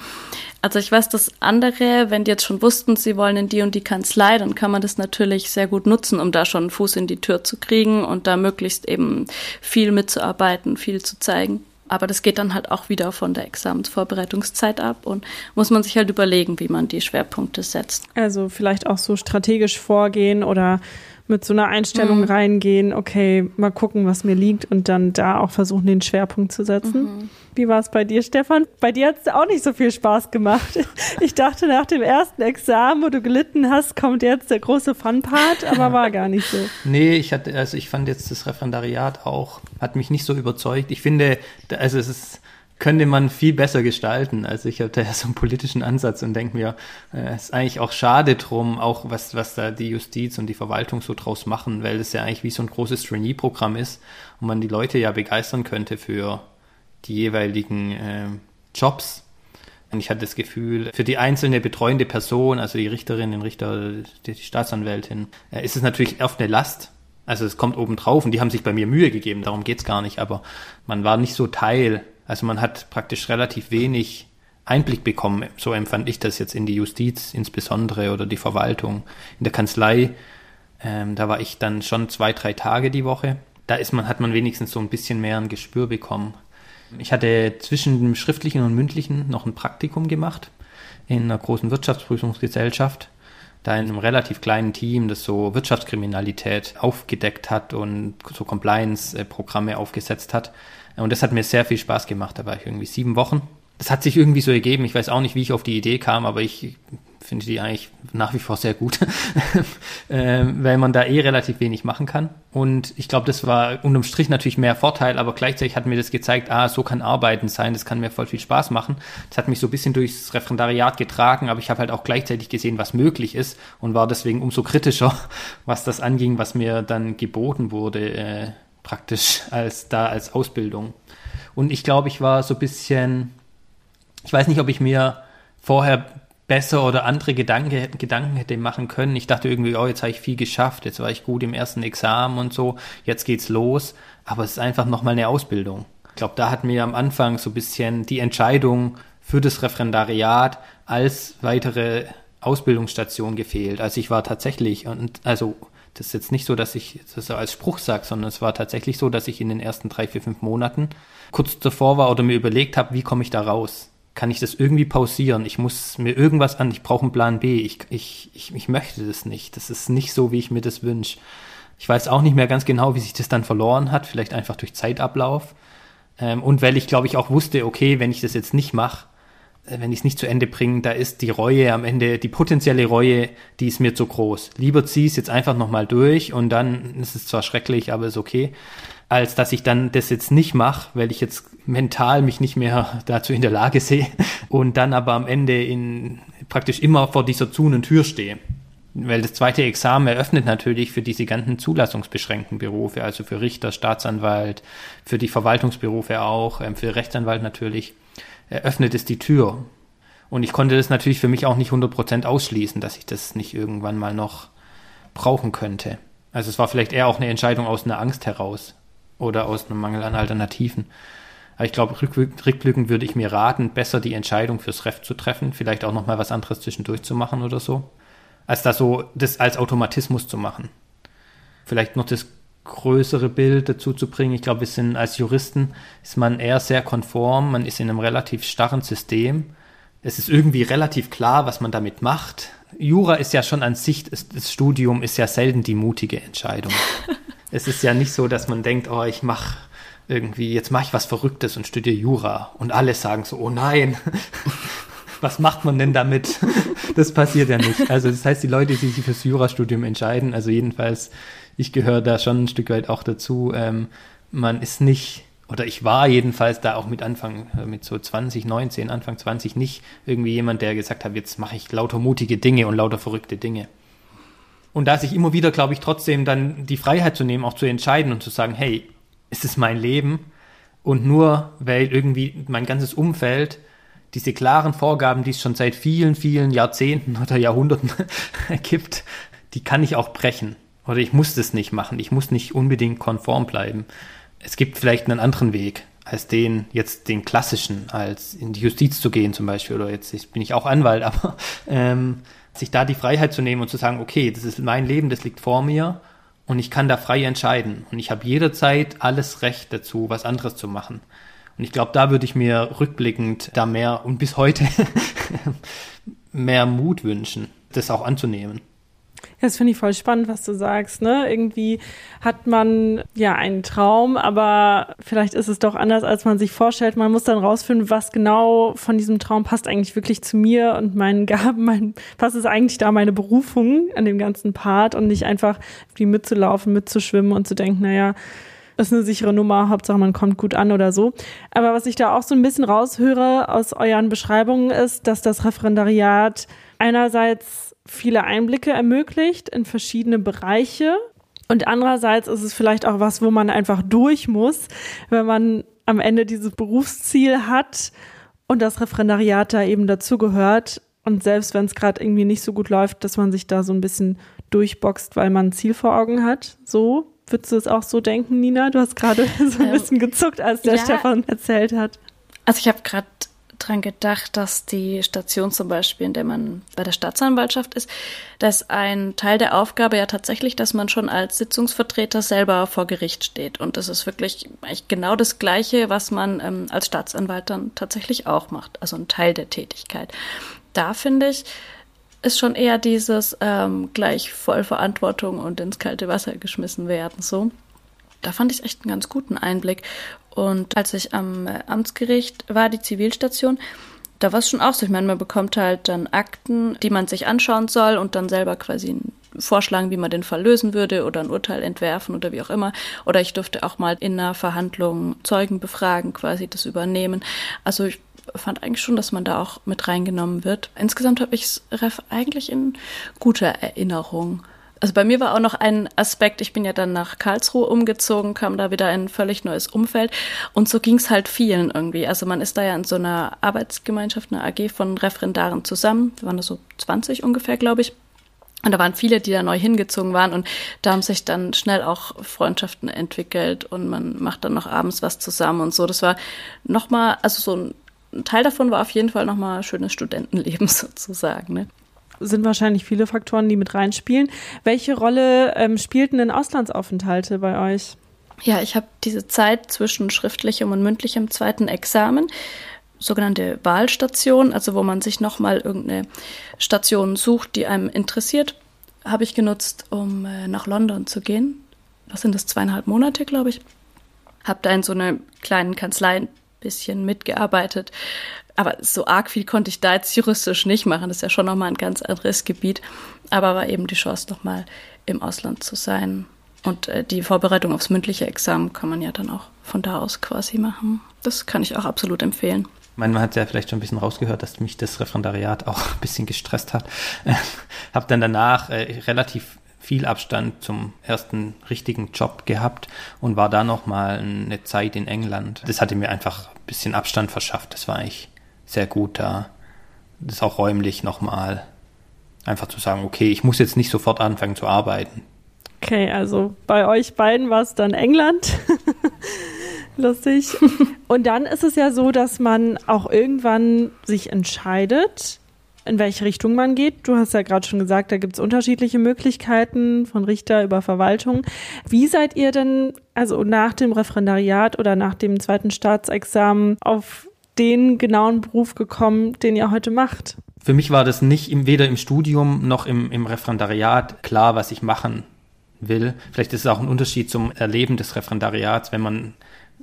Also ich weiß, dass andere, wenn die jetzt schon wussten, sie wollen in die und die Kanzlei, dann kann man das natürlich sehr gut nutzen, um da schon einen Fuß in die Tür zu kriegen und da möglichst eben viel mitzuarbeiten, viel zu zeigen. Aber das geht dann halt auch wieder von der Examensvorbereitungszeit ab und muss man sich halt überlegen, wie man die Schwerpunkte setzt. Also vielleicht auch so strategisch vorgehen oder mit so einer Einstellung mhm. reingehen, okay, mal gucken, was mir liegt und dann da auch versuchen, den Schwerpunkt zu setzen. Mhm. Wie war es bei dir, Stefan? Bei dir hat es auch nicht so viel Spaß gemacht. Ich dachte, nach dem ersten Examen, wo du gelitten hast, kommt jetzt der große Fun-Part, aber war gar nicht so. Nee, ich hatte, also ich fand jetzt das Referendariat auch, hat mich nicht so überzeugt. Ich finde, also es ist, könnte man viel besser gestalten. Also ich habe da ja so einen politischen Ansatz und denke mir, äh, es ist eigentlich auch schade drum, auch was, was da die Justiz und die Verwaltung so draus machen, weil es ja eigentlich wie so ein großes Trainee-Programm ist und man die Leute ja begeistern könnte für die jeweiligen äh, Jobs. Und ich hatte das Gefühl, für die einzelne betreuende Person, also die Richterin, den Richter, die Staatsanwältin, äh, ist es natürlich oft eine Last. Also es kommt oben drauf und die haben sich bei mir Mühe gegeben, darum geht's gar nicht, aber man war nicht so Teil also man hat praktisch relativ wenig Einblick bekommen, so empfand ich das jetzt in die Justiz insbesondere oder die Verwaltung. In der Kanzlei, ähm, da war ich dann schon zwei, drei Tage die Woche. Da ist man, hat man wenigstens so ein bisschen mehr ein Gespür bekommen. Ich hatte zwischen dem schriftlichen und mündlichen noch ein Praktikum gemacht in einer großen Wirtschaftsprüfungsgesellschaft, da in einem relativ kleinen Team, das so Wirtschaftskriminalität aufgedeckt hat und so Compliance-Programme aufgesetzt hat. Und das hat mir sehr viel Spaß gemacht. Da war ich irgendwie sieben Wochen. Das hat sich irgendwie so ergeben. Ich weiß auch nicht, wie ich auf die Idee kam, aber ich finde die eigentlich nach wie vor sehr gut, äh, weil man da eh relativ wenig machen kann. Und ich glaube, das war unterm Strich natürlich mehr Vorteil, aber gleichzeitig hat mir das gezeigt, ah, so kann Arbeiten sein, das kann mir voll viel Spaß machen. Das hat mich so ein bisschen durchs Referendariat getragen, aber ich habe halt auch gleichzeitig gesehen, was möglich ist und war deswegen umso kritischer, was das anging, was mir dann geboten wurde. Äh, praktisch als da als Ausbildung. Und ich glaube, ich war so ein bisschen, ich weiß nicht, ob ich mir vorher besser oder andere Gedanke, Gedanken hätte machen können. Ich dachte irgendwie, oh, jetzt habe ich viel geschafft, jetzt war ich gut im ersten Examen und so, jetzt geht's los. Aber es ist einfach nochmal eine Ausbildung. Ich glaube, da hat mir am Anfang so ein bisschen die Entscheidung für das Referendariat als weitere Ausbildungsstation gefehlt. Also ich war tatsächlich, und also das ist jetzt nicht so, dass ich das als Spruch sage, sondern es war tatsächlich so, dass ich in den ersten drei, vier, fünf Monaten kurz davor war oder mir überlegt habe, wie komme ich da raus? Kann ich das irgendwie pausieren? Ich muss mir irgendwas an, ich brauche einen Plan B. Ich, ich, ich, ich möchte das nicht. Das ist nicht so, wie ich mir das wünsche. Ich weiß auch nicht mehr ganz genau, wie sich das dann verloren hat, vielleicht einfach durch Zeitablauf. Ähm, und weil ich, glaube ich, auch wusste, okay, wenn ich das jetzt nicht mache, wenn ich es nicht zu Ende bringe, da ist die Reue am Ende, die potenzielle Reue, die ist mir zu groß. Lieber zieh es jetzt einfach nochmal durch und dann ist es zwar schrecklich, aber ist okay, als dass ich dann das jetzt nicht mache, weil ich jetzt mental mich nicht mehr dazu in der Lage sehe und dann aber am Ende in praktisch immer vor dieser zu und Tür stehe. Weil das zweite Examen eröffnet natürlich für diese ganzen zulassungsbeschränkten Berufe, also für Richter, Staatsanwalt, für die Verwaltungsberufe auch, ähm, für Rechtsanwalt natürlich eröffnet es die Tür. Und ich konnte das natürlich für mich auch nicht 100% ausschließen, dass ich das nicht irgendwann mal noch brauchen könnte. Also es war vielleicht eher auch eine Entscheidung aus einer Angst heraus oder aus einem Mangel an Alternativen. Aber ich glaube, rückblickend würde ich mir raten, besser die Entscheidung fürs Ref zu treffen, vielleicht auch nochmal was anderes zwischendurch zu machen oder so, als da so das als Automatismus zu machen. Vielleicht noch das größere Bild dazu zu bringen. Ich glaube, wir sind als Juristen, ist man eher sehr konform, man ist in einem relativ starren System. Es ist irgendwie relativ klar, was man damit macht. Jura ist ja schon an sich, das Studium ist ja selten die mutige Entscheidung. es ist ja nicht so, dass man denkt, oh, ich mache irgendwie, jetzt mache ich was Verrücktes und studiere Jura. Und alle sagen so, oh nein, was macht man denn damit? das passiert ja nicht. Also das heißt, die Leute, die sich fürs Jurastudium entscheiden, also jedenfalls ich gehöre da schon ein Stück weit auch dazu. Ähm, man ist nicht, oder ich war jedenfalls da auch mit Anfang, äh, mit so 20, 19, Anfang 20 nicht irgendwie jemand, der gesagt hat, jetzt mache ich lauter mutige Dinge und lauter verrückte Dinge. Und da sich immer wieder, glaube ich, trotzdem dann die Freiheit zu nehmen, auch zu entscheiden und zu sagen, hey, ist es mein Leben? Und nur weil irgendwie mein ganzes Umfeld diese klaren Vorgaben, die es schon seit vielen, vielen Jahrzehnten oder Jahrhunderten gibt, die kann ich auch brechen. Oder ich muss das nicht machen. Ich muss nicht unbedingt konform bleiben. Es gibt vielleicht einen anderen Weg als den, jetzt den klassischen, als in die Justiz zu gehen zum Beispiel. Oder jetzt bin ich auch Anwalt, aber ähm, sich da die Freiheit zu nehmen und zu sagen, okay, das ist mein Leben, das liegt vor mir und ich kann da frei entscheiden. Und ich habe jederzeit alles Recht dazu, was anderes zu machen. Und ich glaube, da würde ich mir rückblickend da mehr und bis heute mehr Mut wünschen, das auch anzunehmen. Das finde ich voll spannend, was du sagst. Ne? Irgendwie hat man ja einen Traum, aber vielleicht ist es doch anders, als man sich vorstellt. Man muss dann rausfinden, was genau von diesem Traum passt eigentlich wirklich zu mir und meinen Gaben. Mein, was ist eigentlich da meine Berufung an dem ganzen Part und nicht einfach wie mitzulaufen, mitzuschwimmen und zu denken, naja, ist eine sichere Nummer, Hauptsache man kommt gut an oder so. Aber was ich da auch so ein bisschen raushöre aus euren Beschreibungen ist, dass das Referendariat einerseits viele Einblicke ermöglicht in verschiedene Bereiche und andererseits ist es vielleicht auch was, wo man einfach durch muss, wenn man am Ende dieses Berufsziel hat und das Referendariat da eben dazugehört. Und selbst wenn es gerade irgendwie nicht so gut läuft, dass man sich da so ein bisschen durchboxt, weil man ein Ziel vor Augen hat. So Würdest du es auch so denken, Nina? Du hast gerade so ein ähm, bisschen gezuckt, als der ja, Stefan erzählt hat. Also ich habe gerade dran gedacht, dass die Station zum Beispiel, in der man bei der Staatsanwaltschaft ist, dass ein Teil der Aufgabe ja tatsächlich, dass man schon als Sitzungsvertreter selber vor Gericht steht. Und das ist wirklich eigentlich genau das Gleiche, was man ähm, als Staatsanwalt dann tatsächlich auch macht. Also ein Teil der Tätigkeit. Da finde ich, ist schon eher dieses ähm, gleich voll Verantwortung und ins kalte Wasser geschmissen werden. So, da fand ich echt einen ganz guten Einblick. Und als ich am äh, Amtsgericht war, die Zivilstation, da war es schon auch so. Ich meine, man bekommt halt dann Akten, die man sich anschauen soll und dann selber quasi vorschlagen, wie man den Fall lösen würde oder ein Urteil entwerfen oder wie auch immer. Oder ich durfte auch mal in einer Verhandlung Zeugen befragen, quasi das übernehmen. Also ich fand eigentlich schon, dass man da auch mit reingenommen wird. Insgesamt habe ich es eigentlich in guter Erinnerung. Also bei mir war auch noch ein Aspekt, ich bin ja dann nach Karlsruhe umgezogen, kam da wieder in ein völlig neues Umfeld und so ging es halt vielen irgendwie. Also man ist da ja in so einer Arbeitsgemeinschaft, einer AG von Referendaren zusammen, wir waren da so 20 ungefähr, glaube ich. Und da waren viele, die da neu hingezogen waren und da haben sich dann schnell auch Freundschaften entwickelt und man macht dann noch abends was zusammen und so. Das war nochmal, also so ein ein Teil davon war auf jeden Fall nochmal schönes Studentenleben sozusagen. Ne? Sind wahrscheinlich viele Faktoren, die mit reinspielen. Welche Rolle ähm, spielten denn Auslandsaufenthalte bei euch? Ja, ich habe diese Zeit zwischen schriftlichem und mündlichem zweiten Examen, sogenannte Wahlstation, also wo man sich nochmal irgendeine Station sucht, die einem interessiert, habe ich genutzt, um äh, nach London zu gehen. Was sind das, zweieinhalb Monate, glaube ich. Habe da in so einer kleinen Kanzlei bisschen mitgearbeitet. Aber so arg viel konnte ich da jetzt juristisch nicht machen. Das ist ja schon nochmal ein ganz anderes Gebiet. Aber war eben die Chance, nochmal im Ausland zu sein. Und äh, die Vorbereitung aufs mündliche Examen kann man ja dann auch von da aus quasi machen. Das kann ich auch absolut empfehlen. Man hat ja vielleicht schon ein bisschen rausgehört, dass mich das Referendariat auch ein bisschen gestresst hat. habe dann danach äh, relativ viel Abstand zum ersten richtigen Job gehabt und war da noch mal eine Zeit in England. Das hatte mir einfach ein bisschen Abstand verschafft. Das war eigentlich sehr gut da. Das ist auch räumlich noch mal einfach zu sagen, okay, ich muss jetzt nicht sofort anfangen zu arbeiten. Okay, also bei euch beiden war es dann England. Lustig. Und dann ist es ja so, dass man auch irgendwann sich entscheidet, in welche Richtung man geht. Du hast ja gerade schon gesagt, da gibt es unterschiedliche Möglichkeiten von Richter über Verwaltung. Wie seid ihr denn also nach dem Referendariat oder nach dem zweiten Staatsexamen auf den genauen Beruf gekommen, den ihr heute macht? Für mich war das nicht im, weder im Studium noch im, im Referendariat klar, was ich machen will. Vielleicht ist es auch ein Unterschied zum Erleben des Referendariats, wenn man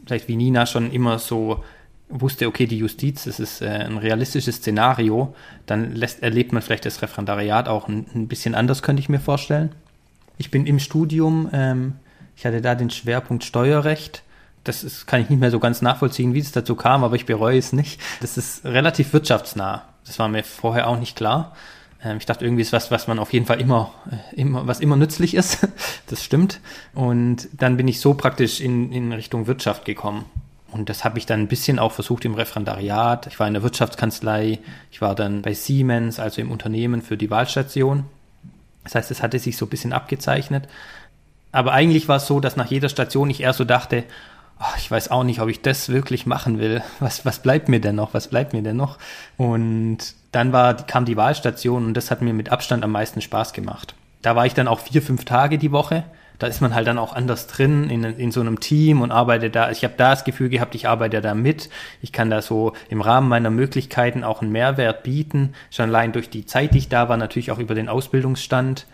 vielleicht wie Nina schon immer so wusste, okay, die Justiz, das ist äh, ein realistisches Szenario, dann lässt, erlebt man vielleicht das Referendariat auch ein, ein bisschen anders, könnte ich mir vorstellen. Ich bin im Studium, ähm, ich hatte da den Schwerpunkt Steuerrecht. Das ist, kann ich nicht mehr so ganz nachvollziehen, wie es dazu kam, aber ich bereue es nicht. Das ist relativ wirtschaftsnah. Das war mir vorher auch nicht klar. Ähm, ich dachte, irgendwie ist was, was man auf jeden Fall immer, äh, immer, was immer nützlich ist. das stimmt. Und dann bin ich so praktisch in, in Richtung Wirtschaft gekommen Und das habe ich dann ein bisschen auch versucht im Referendariat. Ich war in der Wirtschaftskanzlei, ich war dann bei Siemens, also im Unternehmen für die Wahlstation. Das heißt, es hatte sich so ein bisschen abgezeichnet. Aber eigentlich war es so, dass nach jeder Station ich eher so dachte, ach, ich weiß auch nicht, ob ich das wirklich machen will. Was, was bleibt mir denn noch? Was bleibt mir denn noch? Und dann war, kam die Wahlstation und das hat mir mit Abstand am meisten Spaß gemacht. Da war ich dann auch vier, fünf Tage die Woche. Da ist man halt dann auch anders drin in, in so einem Team und arbeitet da. Ich habe da das Gefühl gehabt, ich arbeite da mit. Ich kann da so im Rahmen meiner Möglichkeiten auch einen Mehrwert bieten. Schon allein durch die Zeit, die ich da war, natürlich auch über den Ausbildungsstand.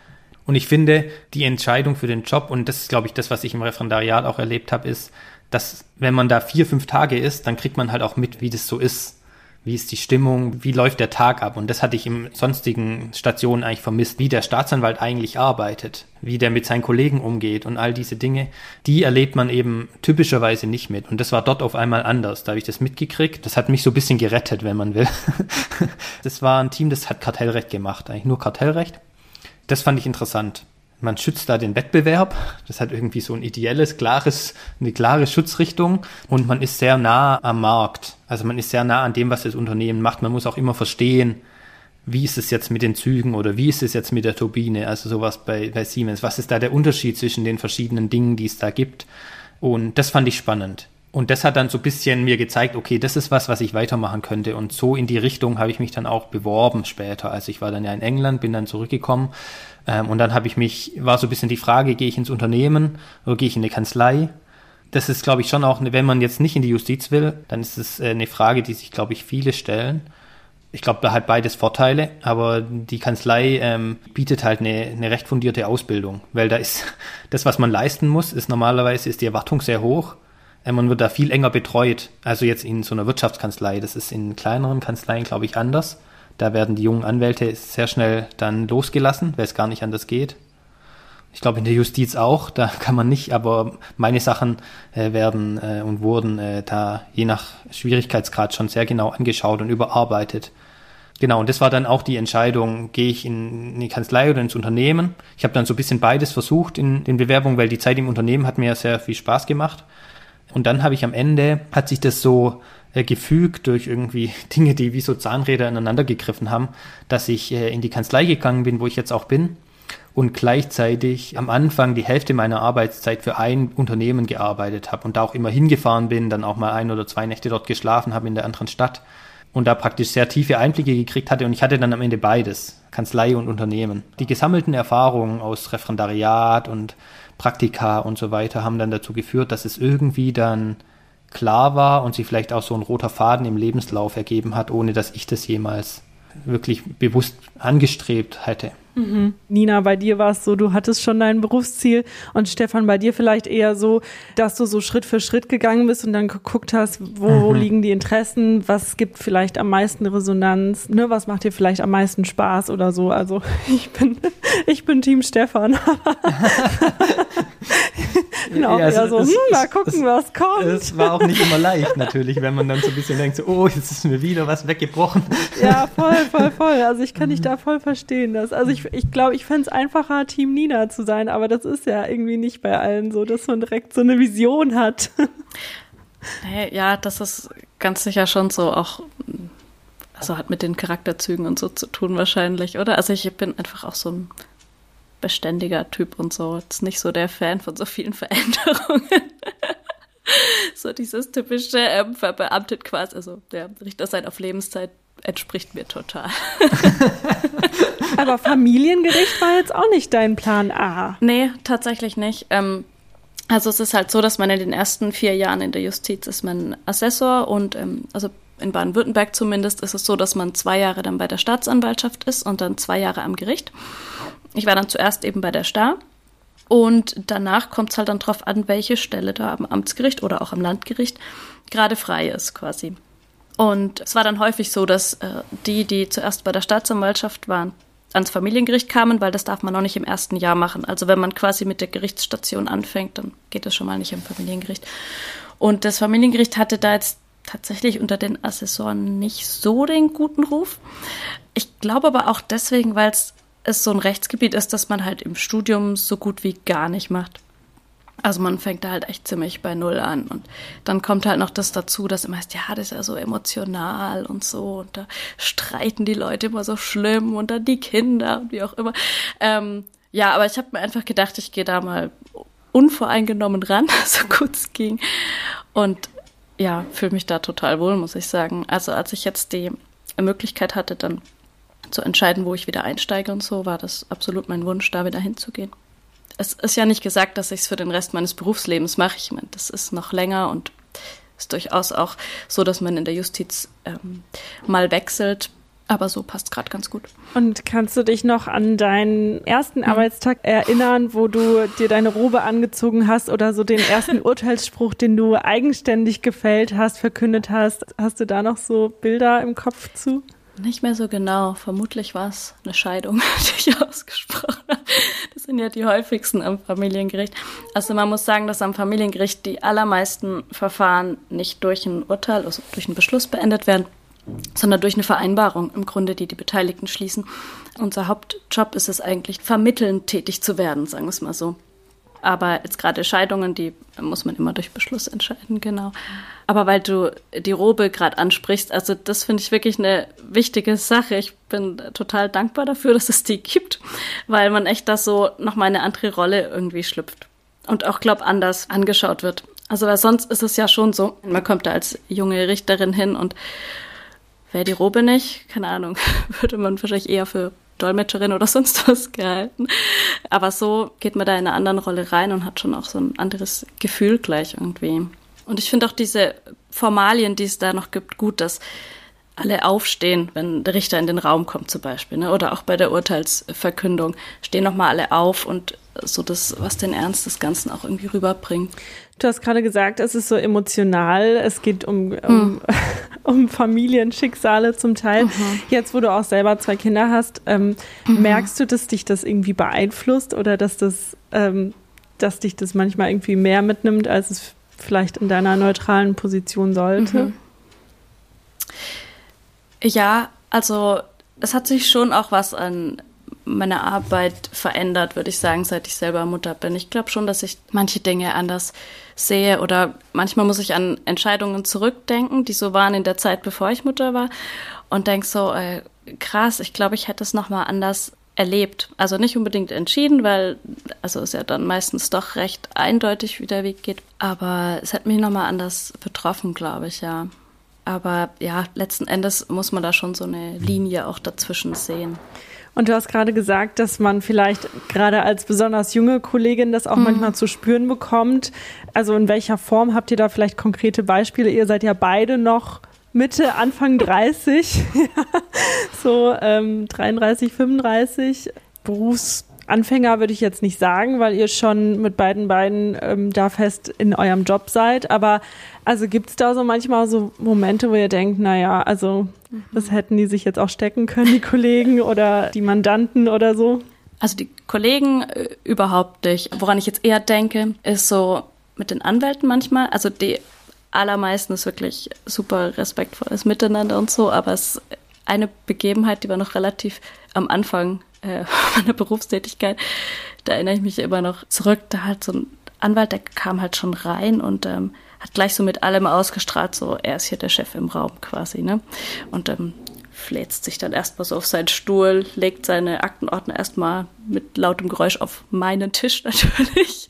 Und ich finde, die Entscheidung für den Job, und das ist, glaube ich, das, was ich im Referendariat auch erlebt habe, ist, dass wenn man da vier, fünf Tage ist, dann kriegt man halt auch mit, wie das so ist wie ist die Stimmung, wie läuft der Tag ab. Und das hatte ich im sonstigen Stationen eigentlich vermisst, wie der Staatsanwalt eigentlich arbeitet, wie der mit seinen Kollegen umgeht und all diese Dinge, die erlebt man eben typischerweise nicht mit. Und das war dort auf einmal anders. Da habe ich das mitgekriegt. Das hat mich so ein bisschen gerettet, wenn man will. das war ein Team, das hat Kartellrecht gemacht, eigentlich nur Kartellrecht. Das fand ich interessant man schützt da den Wettbewerb. Das hat irgendwie so ein ideelles, klares, eine klare Schutzrichtung und man ist sehr nah am Markt. Also man ist sehr nah an dem, was das Unternehmen macht. Man muss auch immer verstehen, wie ist es jetzt mit den Zügen oder wie ist es jetzt mit der Turbine, also sowas bei, bei Siemens. Was ist da der Unterschied zwischen den verschiedenen Dingen, die es da gibt? Und das fand ich spannend. Und das hat dann so ein bisschen mir gezeigt, okay, das ist was, was ich weitermachen könnte. Und so in die Richtung habe ich mich dann auch beworben später. Also ich war dann ja in England, bin dann zurückgekommen ähm, und dann habe ich mich, war so ein bisschen die Frage, gehe ich ins Unternehmen oder gehe ich in eine Kanzlei? Das ist, glaube ich, schon auch, wenn man jetzt nicht in die Justiz will, dann ist es äh, eine Frage, die sich, glaube ich, viele stellen. Ich glaube, da hat beides Vorteile, aber die Kanzlei ähm, bietet halt eine, eine recht fundierte Ausbildung, weil da ist das, was man leisten muss, ist normalerweise ist die Erwartung sehr hoch. Äh, man wird da viel enger betreut. Also jetzt in so einer Wirtschaftskanzlei. Das ist in kleineren Kanzleien, glaube ich, anders. Da werden die jungen Anwälte sehr schnell dann losgelassen, weil es gar nicht anders geht. Ich glaube in der Justiz auch, da kann man nicht, aber meine Sachen äh, werden äh, und wurden äh, da je nach Schwierigkeitsgrad schon sehr genau angeschaut und überarbeitet. Genau, und das war dann auch die Entscheidung, gehe ich in die Kanzlei oder ins Unternehmen. Ich habe dann so ein bisschen beides versucht in den Bewerbungen, weil die Zeit im Unternehmen hat mir sehr viel Spaß gemacht. Und dann habe ich am Ende, hat sich das so äh, gefügt durch irgendwie Dinge, die wie so Zahnräder ineinander gegriffen haben, dass ich äh, in die Kanzlei gegangen bin, wo ich jetzt auch bin und gleichzeitig am Anfang die Hälfte meiner Arbeitszeit für ein Unternehmen gearbeitet habe und da auch immer hingefahren bin, dann auch mal ein oder zwei Nächte dort geschlafen habe in der anderen Stadt und da praktisch sehr tiefe Einblicke gekriegt hatte und ich hatte dann am Ende beides, Kanzlei und Unternehmen. Die gesammelten Erfahrungen aus Referendariat und Praktika und so weiter haben dann dazu geführt, dass es irgendwie dann klar war und sich vielleicht auch so ein roter Faden im Lebenslauf ergeben hat, ohne dass ich das jemals wirklich bewusst angestrebt hätte. Mhm. Nina, bei dir war es so, du hattest schon dein Berufsziel und Stefan, bei dir vielleicht eher so, dass du so Schritt für Schritt gegangen bist und dann geguckt hast, wo mhm. liegen die Interessen, was gibt vielleicht am meisten Resonanz, ne, was macht dir vielleicht am meisten Spaß oder so. Also ich bin, ich bin Team Stefan. genau, ja, also, so, hm, mal gucken, es, was kommt. Es war auch nicht immer leicht natürlich, wenn man dann so ein bisschen denkt, so, oh, jetzt ist mir wieder was weggebrochen. Ja, voll, voll, voll. Also ich kann dich da voll verstehen. Dass, also ich, ich glaube, ich fände es einfacher, Team Nina zu sein, aber das ist ja irgendwie nicht bei allen so, dass man direkt so eine Vision hat. Ja, das ist ganz sicher schon so auch also hat mit den Charakterzügen und so zu tun wahrscheinlich, oder? Also ich bin einfach auch so ein beständiger Typ und so. Jetzt nicht so der Fan von so vielen Veränderungen. so dieses typische ähm, verbeamtet quasi, also der Richter sein auf Lebenszeit entspricht mir total. Aber Familiengericht war jetzt auch nicht dein Plan A. Nee, tatsächlich nicht. Ähm, also es ist halt so, dass man in den ersten vier Jahren in der Justiz ist man Assessor und ähm, also in Baden-Württemberg zumindest ist es so, dass man zwei Jahre dann bei der Staatsanwaltschaft ist und dann zwei Jahre am Gericht. Ich war dann zuerst eben bei der Star. Und danach kommt es halt dann drauf an, welche Stelle da am Amtsgericht oder auch am Landgericht gerade frei ist quasi. Und es war dann häufig so, dass äh, die, die zuerst bei der Staatsanwaltschaft waren, ans Familiengericht kamen, weil das darf man noch nicht im ersten Jahr machen. Also wenn man quasi mit der Gerichtsstation anfängt, dann geht das schon mal nicht im Familiengericht. Und das Familiengericht hatte da jetzt tatsächlich unter den Assessoren nicht so den guten Ruf. Ich glaube aber auch deswegen, weil es es so ein Rechtsgebiet ist, das man halt im Studium so gut wie gar nicht macht. Also man fängt da halt echt ziemlich bei Null an. Und dann kommt halt noch das dazu, dass immer heißt, ja, das ist ja so emotional und so. Und da streiten die Leute immer so schlimm und dann die Kinder und wie auch immer. Ähm, ja, aber ich habe mir einfach gedacht, ich gehe da mal unvoreingenommen ran, so gut es ging. Und ja, fühle mich da total wohl, muss ich sagen. Also als ich jetzt die Möglichkeit hatte, dann zu entscheiden, wo ich wieder einsteige und so, war das absolut mein Wunsch, da wieder hinzugehen es ist ja nicht gesagt, dass ich es für den Rest meines Berufslebens mache. Ich meine, das ist noch länger und ist durchaus auch so, dass man in der Justiz ähm, mal wechselt. Aber so passt gerade ganz gut. Und kannst du dich noch an deinen ersten mhm. Arbeitstag erinnern, wo du dir deine Robe angezogen hast oder so den ersten Urteilsspruch, den du eigenständig gefällt hast, verkündet hast? Hast du da noch so Bilder im Kopf zu? Nicht mehr so genau. Vermutlich war es eine Scheidung, die ich ausgesprochen habe. Das sind ja die häufigsten am Familiengericht. Also man muss sagen, dass am Familiengericht die allermeisten Verfahren nicht durch ein Urteil, also durch einen Beschluss beendet werden, sondern durch eine Vereinbarung im Grunde, die die Beteiligten schließen. Unser Hauptjob ist es eigentlich, vermittelnd tätig zu werden, sagen wir es mal so. Aber jetzt gerade Scheidungen, die muss man immer durch Beschluss entscheiden, genau. Aber weil du die Robe gerade ansprichst, also das finde ich wirklich eine wichtige Sache. Ich bin total dankbar dafür, dass es die gibt, weil man echt da so nochmal eine andere Rolle irgendwie schlüpft. Und auch, glaub, anders angeschaut wird. Also weil sonst ist es ja schon so, man kommt da als junge Richterin hin und wäre die Robe nicht, keine Ahnung, würde man wahrscheinlich eher für Dolmetscherin oder sonst was gehalten. Aber so geht man da in eine andere Rolle rein und hat schon auch so ein anderes Gefühl gleich irgendwie. Und ich finde auch diese Formalien, die es da noch gibt, gut, dass alle aufstehen, wenn der Richter in den Raum kommt zum Beispiel, ne? oder auch bei der Urteilsverkündung stehen nochmal alle auf und so das, was den Ernst des Ganzen auch irgendwie rüberbringt. Du hast gerade gesagt, es ist so emotional, es geht um, um, hm. um Familienschicksale zum Teil. Mhm. Jetzt, wo du auch selber zwei Kinder hast, ähm, mhm. merkst du, dass dich das irgendwie beeinflusst oder dass das, ähm, dass dich das manchmal irgendwie mehr mitnimmt, als es vielleicht in deiner neutralen Position sollte? Mhm. Ja, also es hat sich schon auch was an meiner Arbeit verändert, würde ich sagen, seit ich selber Mutter bin. Ich glaube schon, dass ich manche Dinge anders sehe oder manchmal muss ich an Entscheidungen zurückdenken, die so waren in der Zeit, bevor ich Mutter war und denke so, äh, krass, ich glaube, ich hätte es nochmal anders erlebt. Also nicht unbedingt entschieden, weil also es ja dann meistens doch recht eindeutig, wie der Weg geht. Aber es hat mich nochmal anders betroffen, glaube ich, ja. Aber ja, letzten Endes muss man da schon so eine Linie auch dazwischen sehen. Und du hast gerade gesagt, dass man vielleicht gerade als besonders junge Kollegin das auch mhm. manchmal zu spüren bekommt. Also in welcher Form habt ihr da vielleicht konkrete Beispiele? Ihr seid ja beide noch Mitte, Anfang 30, so ähm, 33, 35. Berufsanfänger würde ich jetzt nicht sagen, weil ihr schon mit beiden Beinen ähm, da fest in eurem Job seid. Aber also gibt es da so manchmal so Momente, wo ihr denkt, naja, also mhm. das hätten die sich jetzt auch stecken können, die Kollegen oder die Mandanten oder so? Also die Kollegen äh, überhaupt nicht. Woran ich jetzt eher denke, ist so mit den Anwälten manchmal. Also die allermeisten ist wirklich super respektvolles Miteinander und so, aber es ist eine Begebenheit, die war noch relativ am Anfang äh, meiner Berufstätigkeit. Da erinnere ich mich immer noch zurück. Da halt so ein Anwalt, der kam halt schon rein und ähm, hat gleich so mit allem ausgestrahlt, so er ist hier der Chef im Raum quasi, ne? Und ähm, fläzt sich dann erstmal so auf seinen Stuhl, legt seine Aktenordner erstmal mit lautem Geräusch auf meinen Tisch natürlich.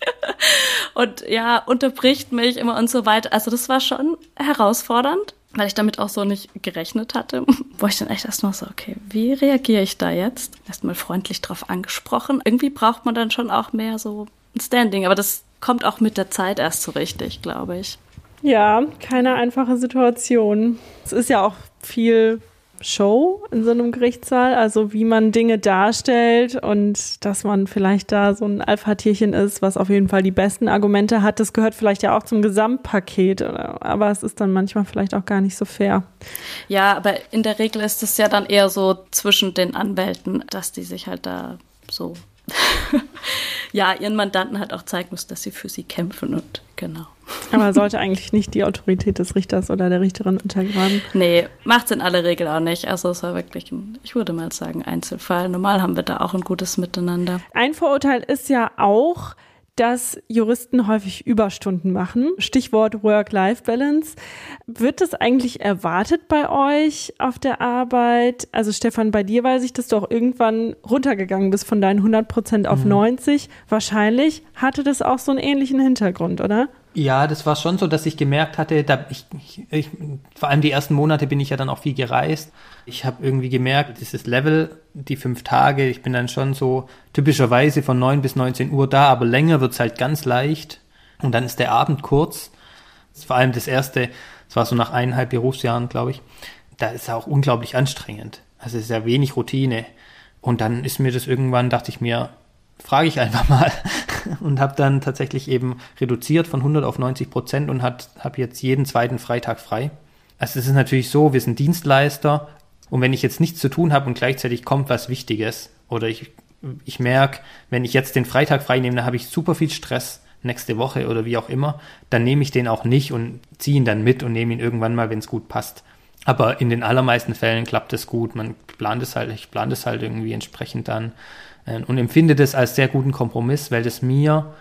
und ja, unterbricht mich immer und so weiter. Also das war schon herausfordernd, weil ich damit auch so nicht gerechnet hatte. Wo ich dann echt erstmal so, okay, wie reagiere ich da jetzt? Erstmal freundlich drauf angesprochen. Irgendwie braucht man dann schon auch mehr so ein Standing, aber das kommt auch mit der Zeit erst so richtig, glaube ich. Ja, keine einfache Situation. Es ist ja auch viel Show in so einem Gerichtssaal, also wie man Dinge darstellt und dass man vielleicht da so ein Alpha-Tierchen ist, was auf jeden Fall die besten Argumente hat. Das gehört vielleicht ja auch zum Gesamtpaket, aber es ist dann manchmal vielleicht auch gar nicht so fair. Ja, aber in der Regel ist es ja dann eher so zwischen den Anwälten, dass die sich halt da so ja, ihren Mandanten halt auch zeigen muss, dass sie für sie kämpfen und genau. Aber sollte eigentlich nicht die Autorität des Richters oder der Richterin untergraben? Nee, macht es in aller Regel auch nicht. Also es war wirklich ein, ich würde mal sagen, Einzelfall. Normal haben wir da auch ein gutes Miteinander. Ein Vorurteil ist ja auch, dass Juristen häufig Überstunden machen. Stichwort Work-Life-Balance. Wird das eigentlich erwartet bei euch auf der Arbeit? Also Stefan, bei dir weiß ich, dass du auch irgendwann runtergegangen bist von deinen 100 Prozent auf mhm. 90. Wahrscheinlich hatte das auch so einen ähnlichen Hintergrund, oder? Ja, das war schon so, dass ich gemerkt hatte, da ich, ich, vor allem die ersten Monate bin ich ja dann auch viel gereist. Ich habe irgendwie gemerkt, dieses Level, die fünf Tage, ich bin dann schon so typischerweise von 9 bis 19 Uhr da, aber länger wird's halt ganz leicht. Und dann ist der Abend kurz. Das vor allem das erste, das war so nach eineinhalb Berufsjahren, glaube ich. Da ist auch unglaublich anstrengend. Also es ist ja wenig Routine. Und dann ist mir das irgendwann, dachte ich mir, frage ich einfach mal und habe dann tatsächlich eben reduziert von 100 auf 90 Prozent und habe jetzt jeden zweiten Freitag frei. Also es ist natürlich so, wir sind Dienstleister und wenn ich jetzt nichts zu tun habe und gleichzeitig kommt was Wichtiges oder ich, ich merke, wenn ich jetzt den Freitag frei nehme, dann habe ich super viel Stress nächste Woche oder wie auch immer, dann nehme ich den auch nicht und ziehe ihn dann mit und nehme ihn irgendwann mal, wenn es gut passt. Aber in den allermeisten Fällen klappt es gut. Man plant es halt, ich plane es halt irgendwie entsprechend dann und empfinde das als sehr guten Kompromiss, weil das mir,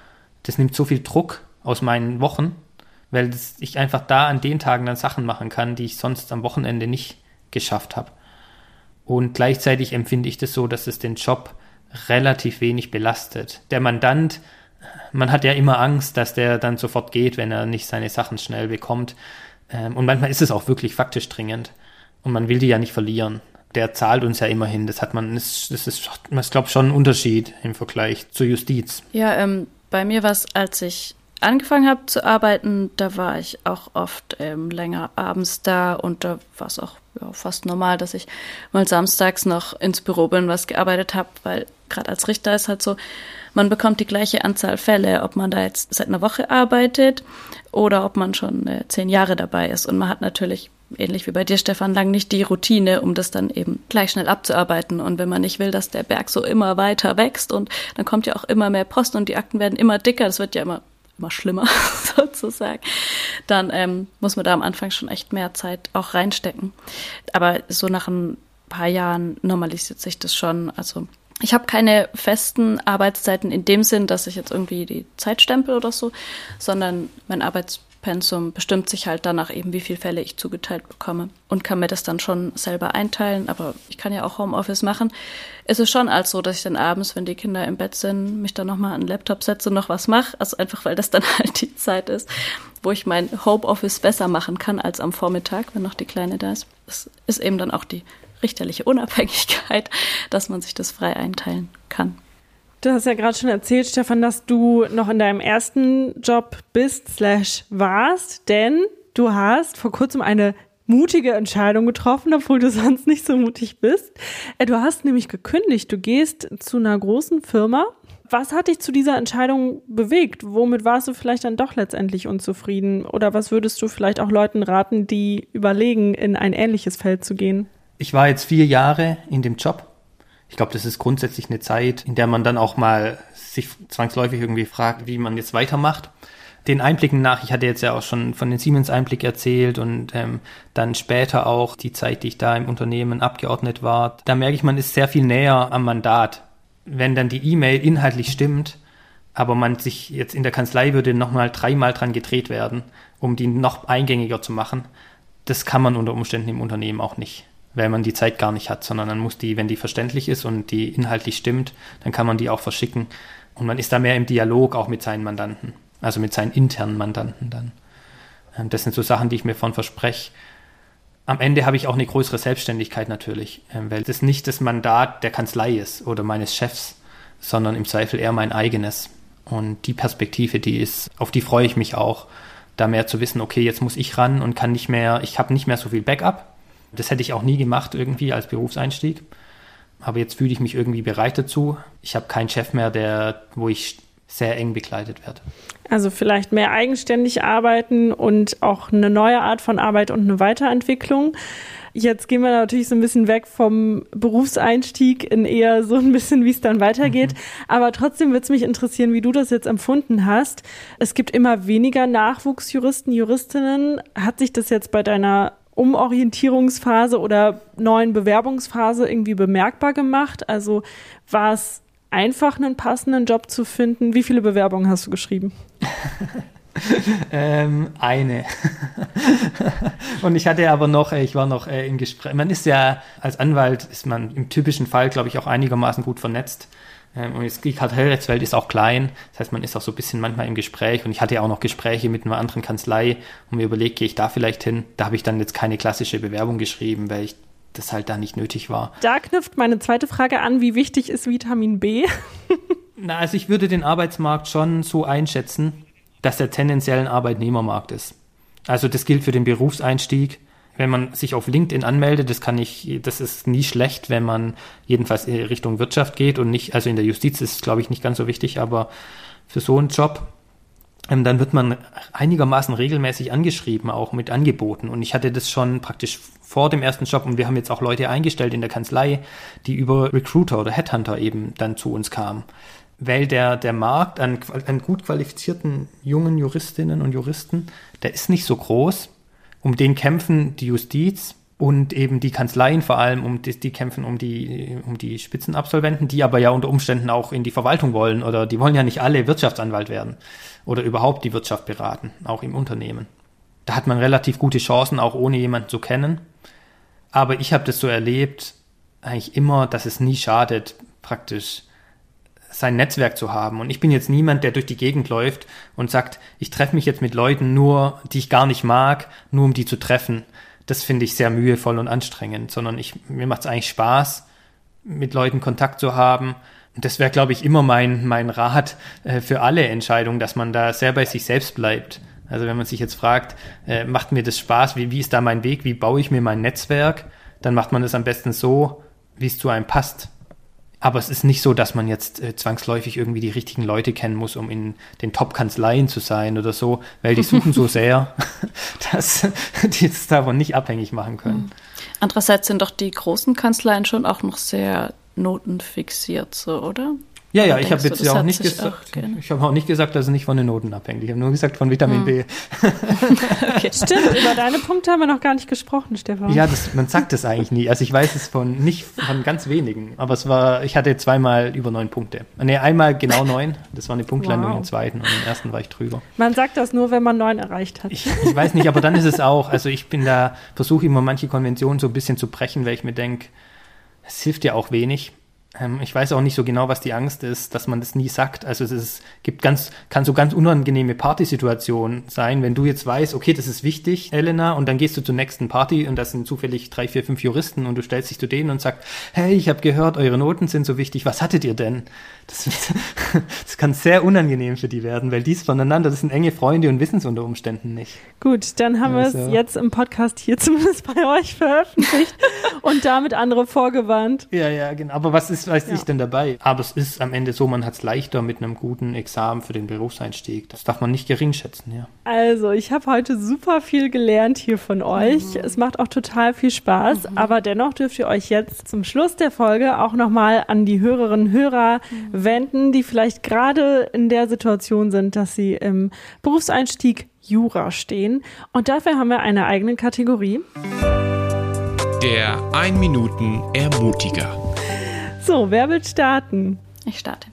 das nimmt so viel Druck aus meinen Wochen, weil das, ich einfach da an den Tagen dann Sachen machen kann, die ich sonst am Wochenende nicht geschafft habe. Und gleichzeitig empfinde ich das so, dass es den Job relativ wenig belastet. Der Mandant, man hat ja immer Angst, dass der dann sofort geht, wenn er nicht seine Sachen schnell bekommt. Ähm, und manchmal ist es auch wirklich faktisch dringend. Und man will die ja nicht verlieren der zahlt uns ja immerhin. Das hat man, das, das ist, ich glaube, schon ein Unterschied im Vergleich zur Justiz. Ja, ähm, bei mir war es, als ich angefangen habe zu arbeiten, da war ich auch oft ähm, länger abends da und da war es auch ja, fast normal, dass ich mal samstags noch ins Büro bin, was gearbeitet habe, weil gerade als Richter ist halt so, man bekommt die gleiche Anzahl Fälle, ob man da jetzt seit einer Woche arbeitet oder ob man schon äh, zehn Jahre dabei ist. Und man hat natürlich ähnlich wie bei dir, Stefan, lang nicht die Routine, um das dann eben gleich schnell abzuarbeiten. Und wenn man nicht will, dass der Berg so immer weiter wächst und dann kommt ja auch immer mehr Post und die Akten werden immer dicker, das wird ja immer immer schlimmer sozusagen, dann ähm, muss man da am Anfang schon echt mehr Zeit auch reinstecken. Aber so nach ein paar Jahren normalisiert sich das schon. Also ich habe keine festen Arbeitszeiten in dem Sinn, dass ich jetzt irgendwie die Zeit stempel oder so, sondern mein Arbeits Pensum bestimmt sich halt danach eben, wie viele Fälle ich zugeteilt bekomme und kann mir das dann schon selber einteilen. Aber ich kann ja auch Homeoffice machen. Es ist schon als so, dass ich dann abends, wenn die Kinder im Bett sind, mich dann nochmal an den Laptop setze und noch was mache. Also einfach, weil das dann halt die Zeit ist, wo ich mein Homeoffice besser machen kann als am Vormittag, wenn noch die Kleine da ist. Es ist eben dann auch die richterliche Unabhängigkeit, dass man sich das frei einteilen kann. Du hast ja gerade schon erzählt, Stefan, dass du noch in deinem ersten Job bist, slash warst, denn du hast vor kurzem eine mutige Entscheidung getroffen, obwohl du sonst nicht so mutig bist. Äh, du hast nämlich gekündigt, du gehst zu einer großen Firma. Was hat dich zu dieser Entscheidung bewegt? Womit warst du vielleicht dann doch letztendlich unzufrieden? Oder was würdest du vielleicht auch Leuten raten, die überlegen, in ein ähnliches Feld zu gehen? Ich war jetzt vier Jahre in dem Job ich glaube, das ist grundsätzlich eine Zeit, in der man dann auch mal sich zwangsläufig irgendwie fragt, wie man jetzt weitermacht. Den Einblicken nach, ich hatte jetzt ja auch schon von den Siemens-Einblick erzählt und ähm, dann später auch die Zeit, die ich da im Unternehmen abgeordnet war, da merke ich, man ist sehr viel näher am Mandat. Wenn dann die E-Mail inhaltlich stimmt, aber man sich jetzt in der Kanzlei würde nochmal dreimal dran gedreht werden, um die noch eingängiger zu machen, das kann man unter Umständen im Unternehmen auch nicht weil man die Zeit gar nicht hat, sondern dann muss die, wenn die verständlich ist und die inhaltlich stimmt, dann kann man die auch verschicken. Und man ist da mehr im Dialog auch mit seinen Mandanten, also mit seinen internen Mandanten dann. Ähm, das sind so Sachen, die ich mir von verspreche. Am Ende habe ich auch eine größere Selbstständigkeit natürlich, ähm, weil das nicht das Mandat der Kanzlei ist oder meines Chefs, sondern im Zweifel eher mein eigenes. Und die Perspektive, die ist, auf die freue ich mich auch, da mehr zu wissen, okay, jetzt muss ich ran und kann nicht mehr, ich habe nicht mehr so viel Backup, das hätte ich auch nie gemacht irgendwie als Berufseinstieg. Aber jetzt fühle ich mich irgendwie bereit dazu. Ich habe keinen Chef mehr, der, wo ich sehr eng begleitet werde. Also vielleicht mehr eigenständig arbeiten und auch eine neue Art von Arbeit und eine Weiterentwicklung. Jetzt gehen wir natürlich so ein bisschen weg vom Berufseinstieg in eher so ein bisschen, wie es dann weitergeht. Mhm. Aber trotzdem würde es mich interessieren, wie du das jetzt empfunden hast. Es gibt immer weniger Nachwuchsjuristen, Juristinnen. Hat sich das jetzt bei deiner Umorientierungsphase oder neuen Bewerbungsphase irgendwie bemerkbar gemacht? Also war es einfach einen passenden Job zu finden? Wie viele Bewerbungen hast du geschrieben? ähm, eine. und ich hatte aber noch, äh, ich war noch äh, im Gespräch. Man ist ja als Anwalt ist man im typischen Fall, glaube ich, auch einigermaßen gut vernetzt. Ähm, und die Kartellrechtswelt ist auch klein. Das heißt, man ist auch so ein bisschen manchmal im Gespräch. Und ich hatte ja auch noch Gespräche mit einer anderen Kanzlei und mir überlegt, gehe ich da vielleicht hin? Da habe ich dann jetzt keine klassische Bewerbung geschrieben, weil ich das halt da nicht nötig war. Da knüpft meine zweite Frage an, wie wichtig ist Vitamin B? Na, also ich würde den Arbeitsmarkt schon so einschätzen, dass er tendenziell ein Arbeitnehmermarkt ist. Also das gilt für den Berufseinstieg. Wenn man sich auf LinkedIn anmeldet, das kann ich, das ist nie schlecht, wenn man jedenfalls in Richtung Wirtschaft geht und nicht, also in der Justiz ist es, glaube ich, nicht ganz so wichtig, aber für so einen Job, ähm, dann wird man einigermaßen regelmäßig angeschrieben, auch mit Angeboten. Und ich hatte das schon praktisch vor dem ersten Job und wir haben jetzt auch Leute eingestellt in der Kanzlei, die über Recruiter oder Headhunter eben dann zu uns kamen weil der, der Markt an, an gut qualifizierten jungen Juristinnen und Juristen, der ist nicht so groß. Um den kämpfen die Justiz und eben die Kanzleien vor allem, um die, die kämpfen um die, um die Spitzenabsolventen, die aber ja unter Umständen auch in die Verwaltung wollen oder die wollen ja nicht alle Wirtschaftsanwalt werden oder überhaupt die Wirtschaft beraten, auch im Unternehmen. Da hat man relativ gute Chancen, auch ohne jemanden zu kennen. Aber ich habe das so erlebt, eigentlich immer, dass es nie schadet, praktisch sein Netzwerk zu haben. Und ich bin jetzt niemand, der durch die Gegend läuft und sagt, ich treffe mich jetzt mit Leuten nur, die ich gar nicht mag, nur um die zu treffen. Das finde ich sehr mühevoll und anstrengend, sondern ich, mir macht es eigentlich Spaß, mit Leuten Kontakt zu haben. Und das wäre, glaube ich, immer mein, mein Rat äh, für alle Entscheidungen, dass man da sehr bei sich selbst bleibt. Also wenn man sich jetzt fragt, äh, macht mir das Spaß, wie, wie ist da mein Weg, wie baue ich mir mein Netzwerk, dann macht man das am besten so, wie es zu einem passt. Aber es ist nicht so, dass man jetzt äh, zwangsläufig irgendwie die richtigen Leute kennen muss, um in den Top-Kanzleien zu sein oder so, weil die suchen so sehr, dass die es davon nicht abhängig machen können. Andererseits sind doch die großen Kanzleien schon auch noch sehr notenfixiert, so, oder? Ja, ja, ich habe jetzt ja auch nicht gesagt, auch ich habe auch nicht gesagt, dass es nicht von den Noten abhängt. Ich habe nur gesagt von Vitamin hm. B. okay. Stimmt, über deine Punkte haben wir noch gar nicht gesprochen, Stefan. Ja, das, man sagt das eigentlich nie. Also ich weiß es von nicht von ganz wenigen, aber es war, ich hatte zweimal über neun Punkte. Nee, einmal genau neun. Das war eine Punktlandung wow. im zweiten und im ersten war ich drüber. Man sagt das nur, wenn man neun erreicht hat. Ich, ich weiß nicht, aber dann ist es auch. Also ich bin da, versuche immer manche Konventionen so ein bisschen zu brechen, weil ich mir denke, es hilft ja auch wenig ähm, ich weiß auch nicht so genau, was die Angst ist, dass man das nie sagt. Also es ist, gibt ganz, kann so ganz unangenehme Partysituationen sein, wenn du jetzt weißt, okay, das ist wichtig, Elena, und dann gehst du zur nächsten Party und das sind zufällig drei, vier, fünf Juristen und du stellst dich zu denen und sagst, hey, ich habe gehört, eure Noten sind so wichtig, was hattet ihr denn? Das, das kann sehr unangenehm für die werden, weil dies voneinander, das sind enge Freunde und wissen es unter Umständen nicht. Gut, dann haben also. wir es jetzt im Podcast hier zumindest bei euch veröffentlicht und damit andere vorgewarnt. Ja, ja, genau. Aber was ist ist, weiß ja. ich denn dabei? Aber es ist am Ende so, man hat es leichter mit einem guten Examen für den Berufseinstieg. Das darf man nicht gering schätzen, ja. Also, ich habe heute super viel gelernt hier von euch. Mhm. Es macht auch total viel Spaß, mhm. aber dennoch dürft ihr euch jetzt zum Schluss der Folge auch nochmal an die Hörerinnen und Hörer mhm. wenden, die vielleicht gerade in der Situation sind, dass sie im Berufseinstieg Jura stehen. Und dafür haben wir eine eigene Kategorie. Der 1 Minuten Ermutiger. So, wer will starten? Ich starte.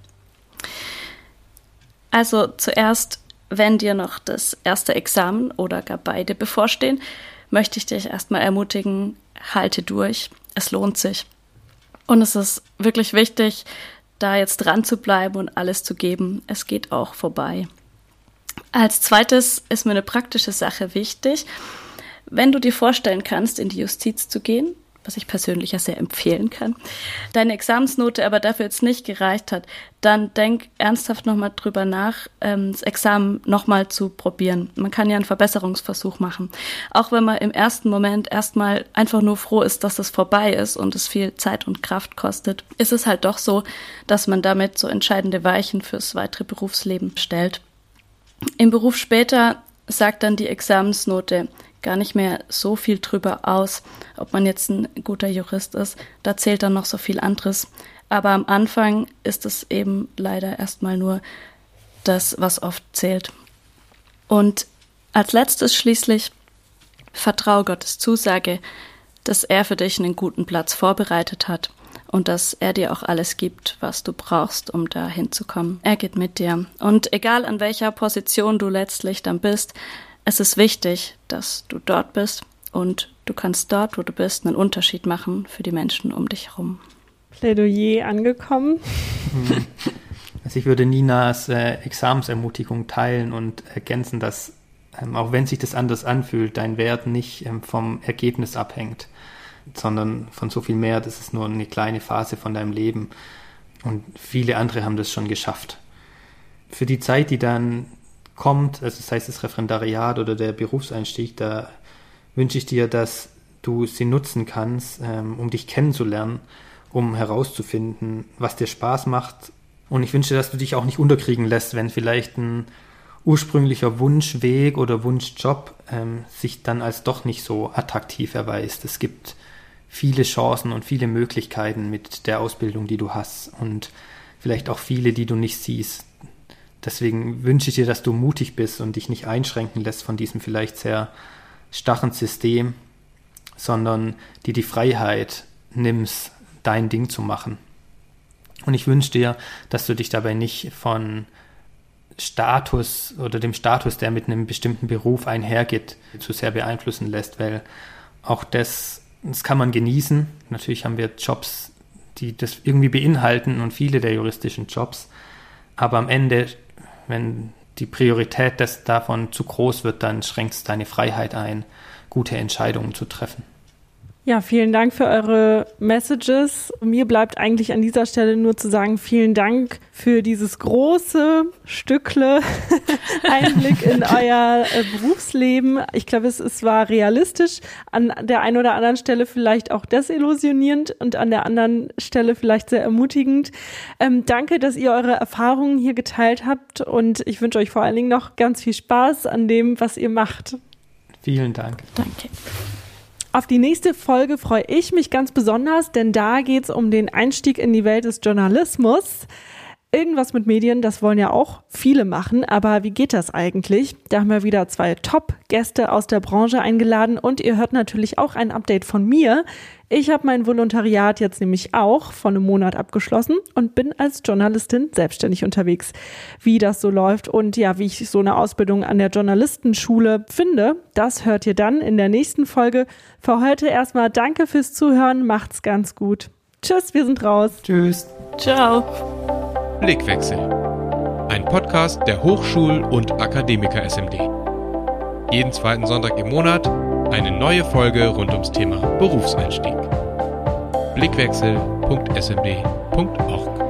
Also zuerst, wenn dir noch das erste Examen oder gar beide bevorstehen, möchte ich dich erstmal ermutigen, halte durch. Es lohnt sich. Und es ist wirklich wichtig, da jetzt dran zu bleiben und alles zu geben. Es geht auch vorbei. Als zweites ist mir eine praktische Sache wichtig. Wenn du dir vorstellen kannst, in die Justiz zu gehen, was ich persönlich ja sehr empfehlen kann, deine Examensnote aber dafür jetzt nicht gereicht hat, dann denk ernsthaft nochmal drüber nach, ähm, das Examen nochmal zu probieren. Man kann ja einen Verbesserungsversuch machen. Auch wenn man im ersten Moment erstmal einfach nur froh ist, dass es vorbei ist und es viel Zeit und Kraft kostet, ist es halt doch so, dass man damit so entscheidende Weichen fürs weitere Berufsleben stellt. Im Beruf später sagt dann die Examensnote, gar nicht mehr so viel drüber aus, ob man jetzt ein guter Jurist ist. Da zählt dann noch so viel anderes. Aber am Anfang ist es eben leider erstmal nur das, was oft zählt. Und als letztes schließlich vertraue Gottes Zusage, dass er für dich einen guten Platz vorbereitet hat und dass er dir auch alles gibt, was du brauchst, um da hinzukommen. Er geht mit dir. Und egal an welcher Position du letztlich dann bist, es ist wichtig, dass du dort bist und du kannst dort, wo du bist, einen Unterschied machen für die Menschen um dich herum. Plädoyer angekommen. Also ich würde Ninas äh, Examensermutigung teilen und ergänzen, dass ähm, auch wenn sich das anders anfühlt, dein Wert nicht ähm, vom Ergebnis abhängt, sondern von so viel mehr. Das ist nur eine kleine Phase von deinem Leben. Und viele andere haben das schon geschafft. Für die Zeit, die dann kommt, also sei es das Referendariat oder der Berufseinstieg, da wünsche ich dir, dass du sie nutzen kannst, ähm, um dich kennenzulernen, um herauszufinden, was dir Spaß macht. Und ich wünsche, dass du dich auch nicht unterkriegen lässt, wenn vielleicht ein ursprünglicher Wunschweg oder Wunschjob ähm, sich dann als doch nicht so attraktiv erweist. Es gibt viele Chancen und viele Möglichkeiten mit der Ausbildung, die du hast und vielleicht auch viele, die du nicht siehst. Deswegen wünsche ich dir, dass du mutig bist und dich nicht einschränken lässt von diesem vielleicht sehr starren System, sondern dir die Freiheit nimmst, dein Ding zu machen. Und ich wünsche dir, dass du dich dabei nicht von Status oder dem Status, der mit einem bestimmten Beruf einhergeht, zu sehr beeinflussen lässt, weil auch das, das kann man genießen. Natürlich haben wir Jobs, die das irgendwie beinhalten und viele der juristischen Jobs. Aber am Ende, wenn die Priorität des davon zu groß wird, dann schränkt es deine Freiheit ein, gute Entscheidungen zu treffen. Ja, vielen Dank für eure Messages. Mir bleibt eigentlich an dieser Stelle nur zu sagen, vielen Dank für dieses große Stückle Einblick in euer äh, Berufsleben. Ich glaube, es, es war realistisch, an der einen oder anderen Stelle vielleicht auch desillusionierend und an der anderen Stelle vielleicht sehr ermutigend. Ähm, danke, dass ihr eure Erfahrungen hier geteilt habt und ich wünsche euch vor allen Dingen noch ganz viel Spaß an dem, was ihr macht. Vielen Dank. Danke. Auf die nächste Folge freue ich mich ganz besonders, denn da geht es um den Einstieg in die Welt des Journalismus. Irgendwas mit Medien, das wollen ja auch viele machen, aber wie geht das eigentlich? Da haben wir wieder zwei Top-Gäste aus der Branche eingeladen und ihr hört natürlich auch ein Update von mir. Ich habe mein Volontariat jetzt nämlich auch vor einem Monat abgeschlossen und bin als Journalistin selbstständig unterwegs. Wie das so läuft und ja, wie ich so eine Ausbildung an der Journalistenschule finde, das hört ihr dann in der nächsten Folge. Für heute erstmal danke fürs Zuhören, macht's ganz gut. Tschüss, wir sind raus. Tschüss. Ciao. Blickwechsel. Ein Podcast der Hochschul- und Akademiker SMD. Jeden zweiten Sonntag im Monat eine neue Folge rund ums Thema Berufseinstieg. Blickwechsel.smd.org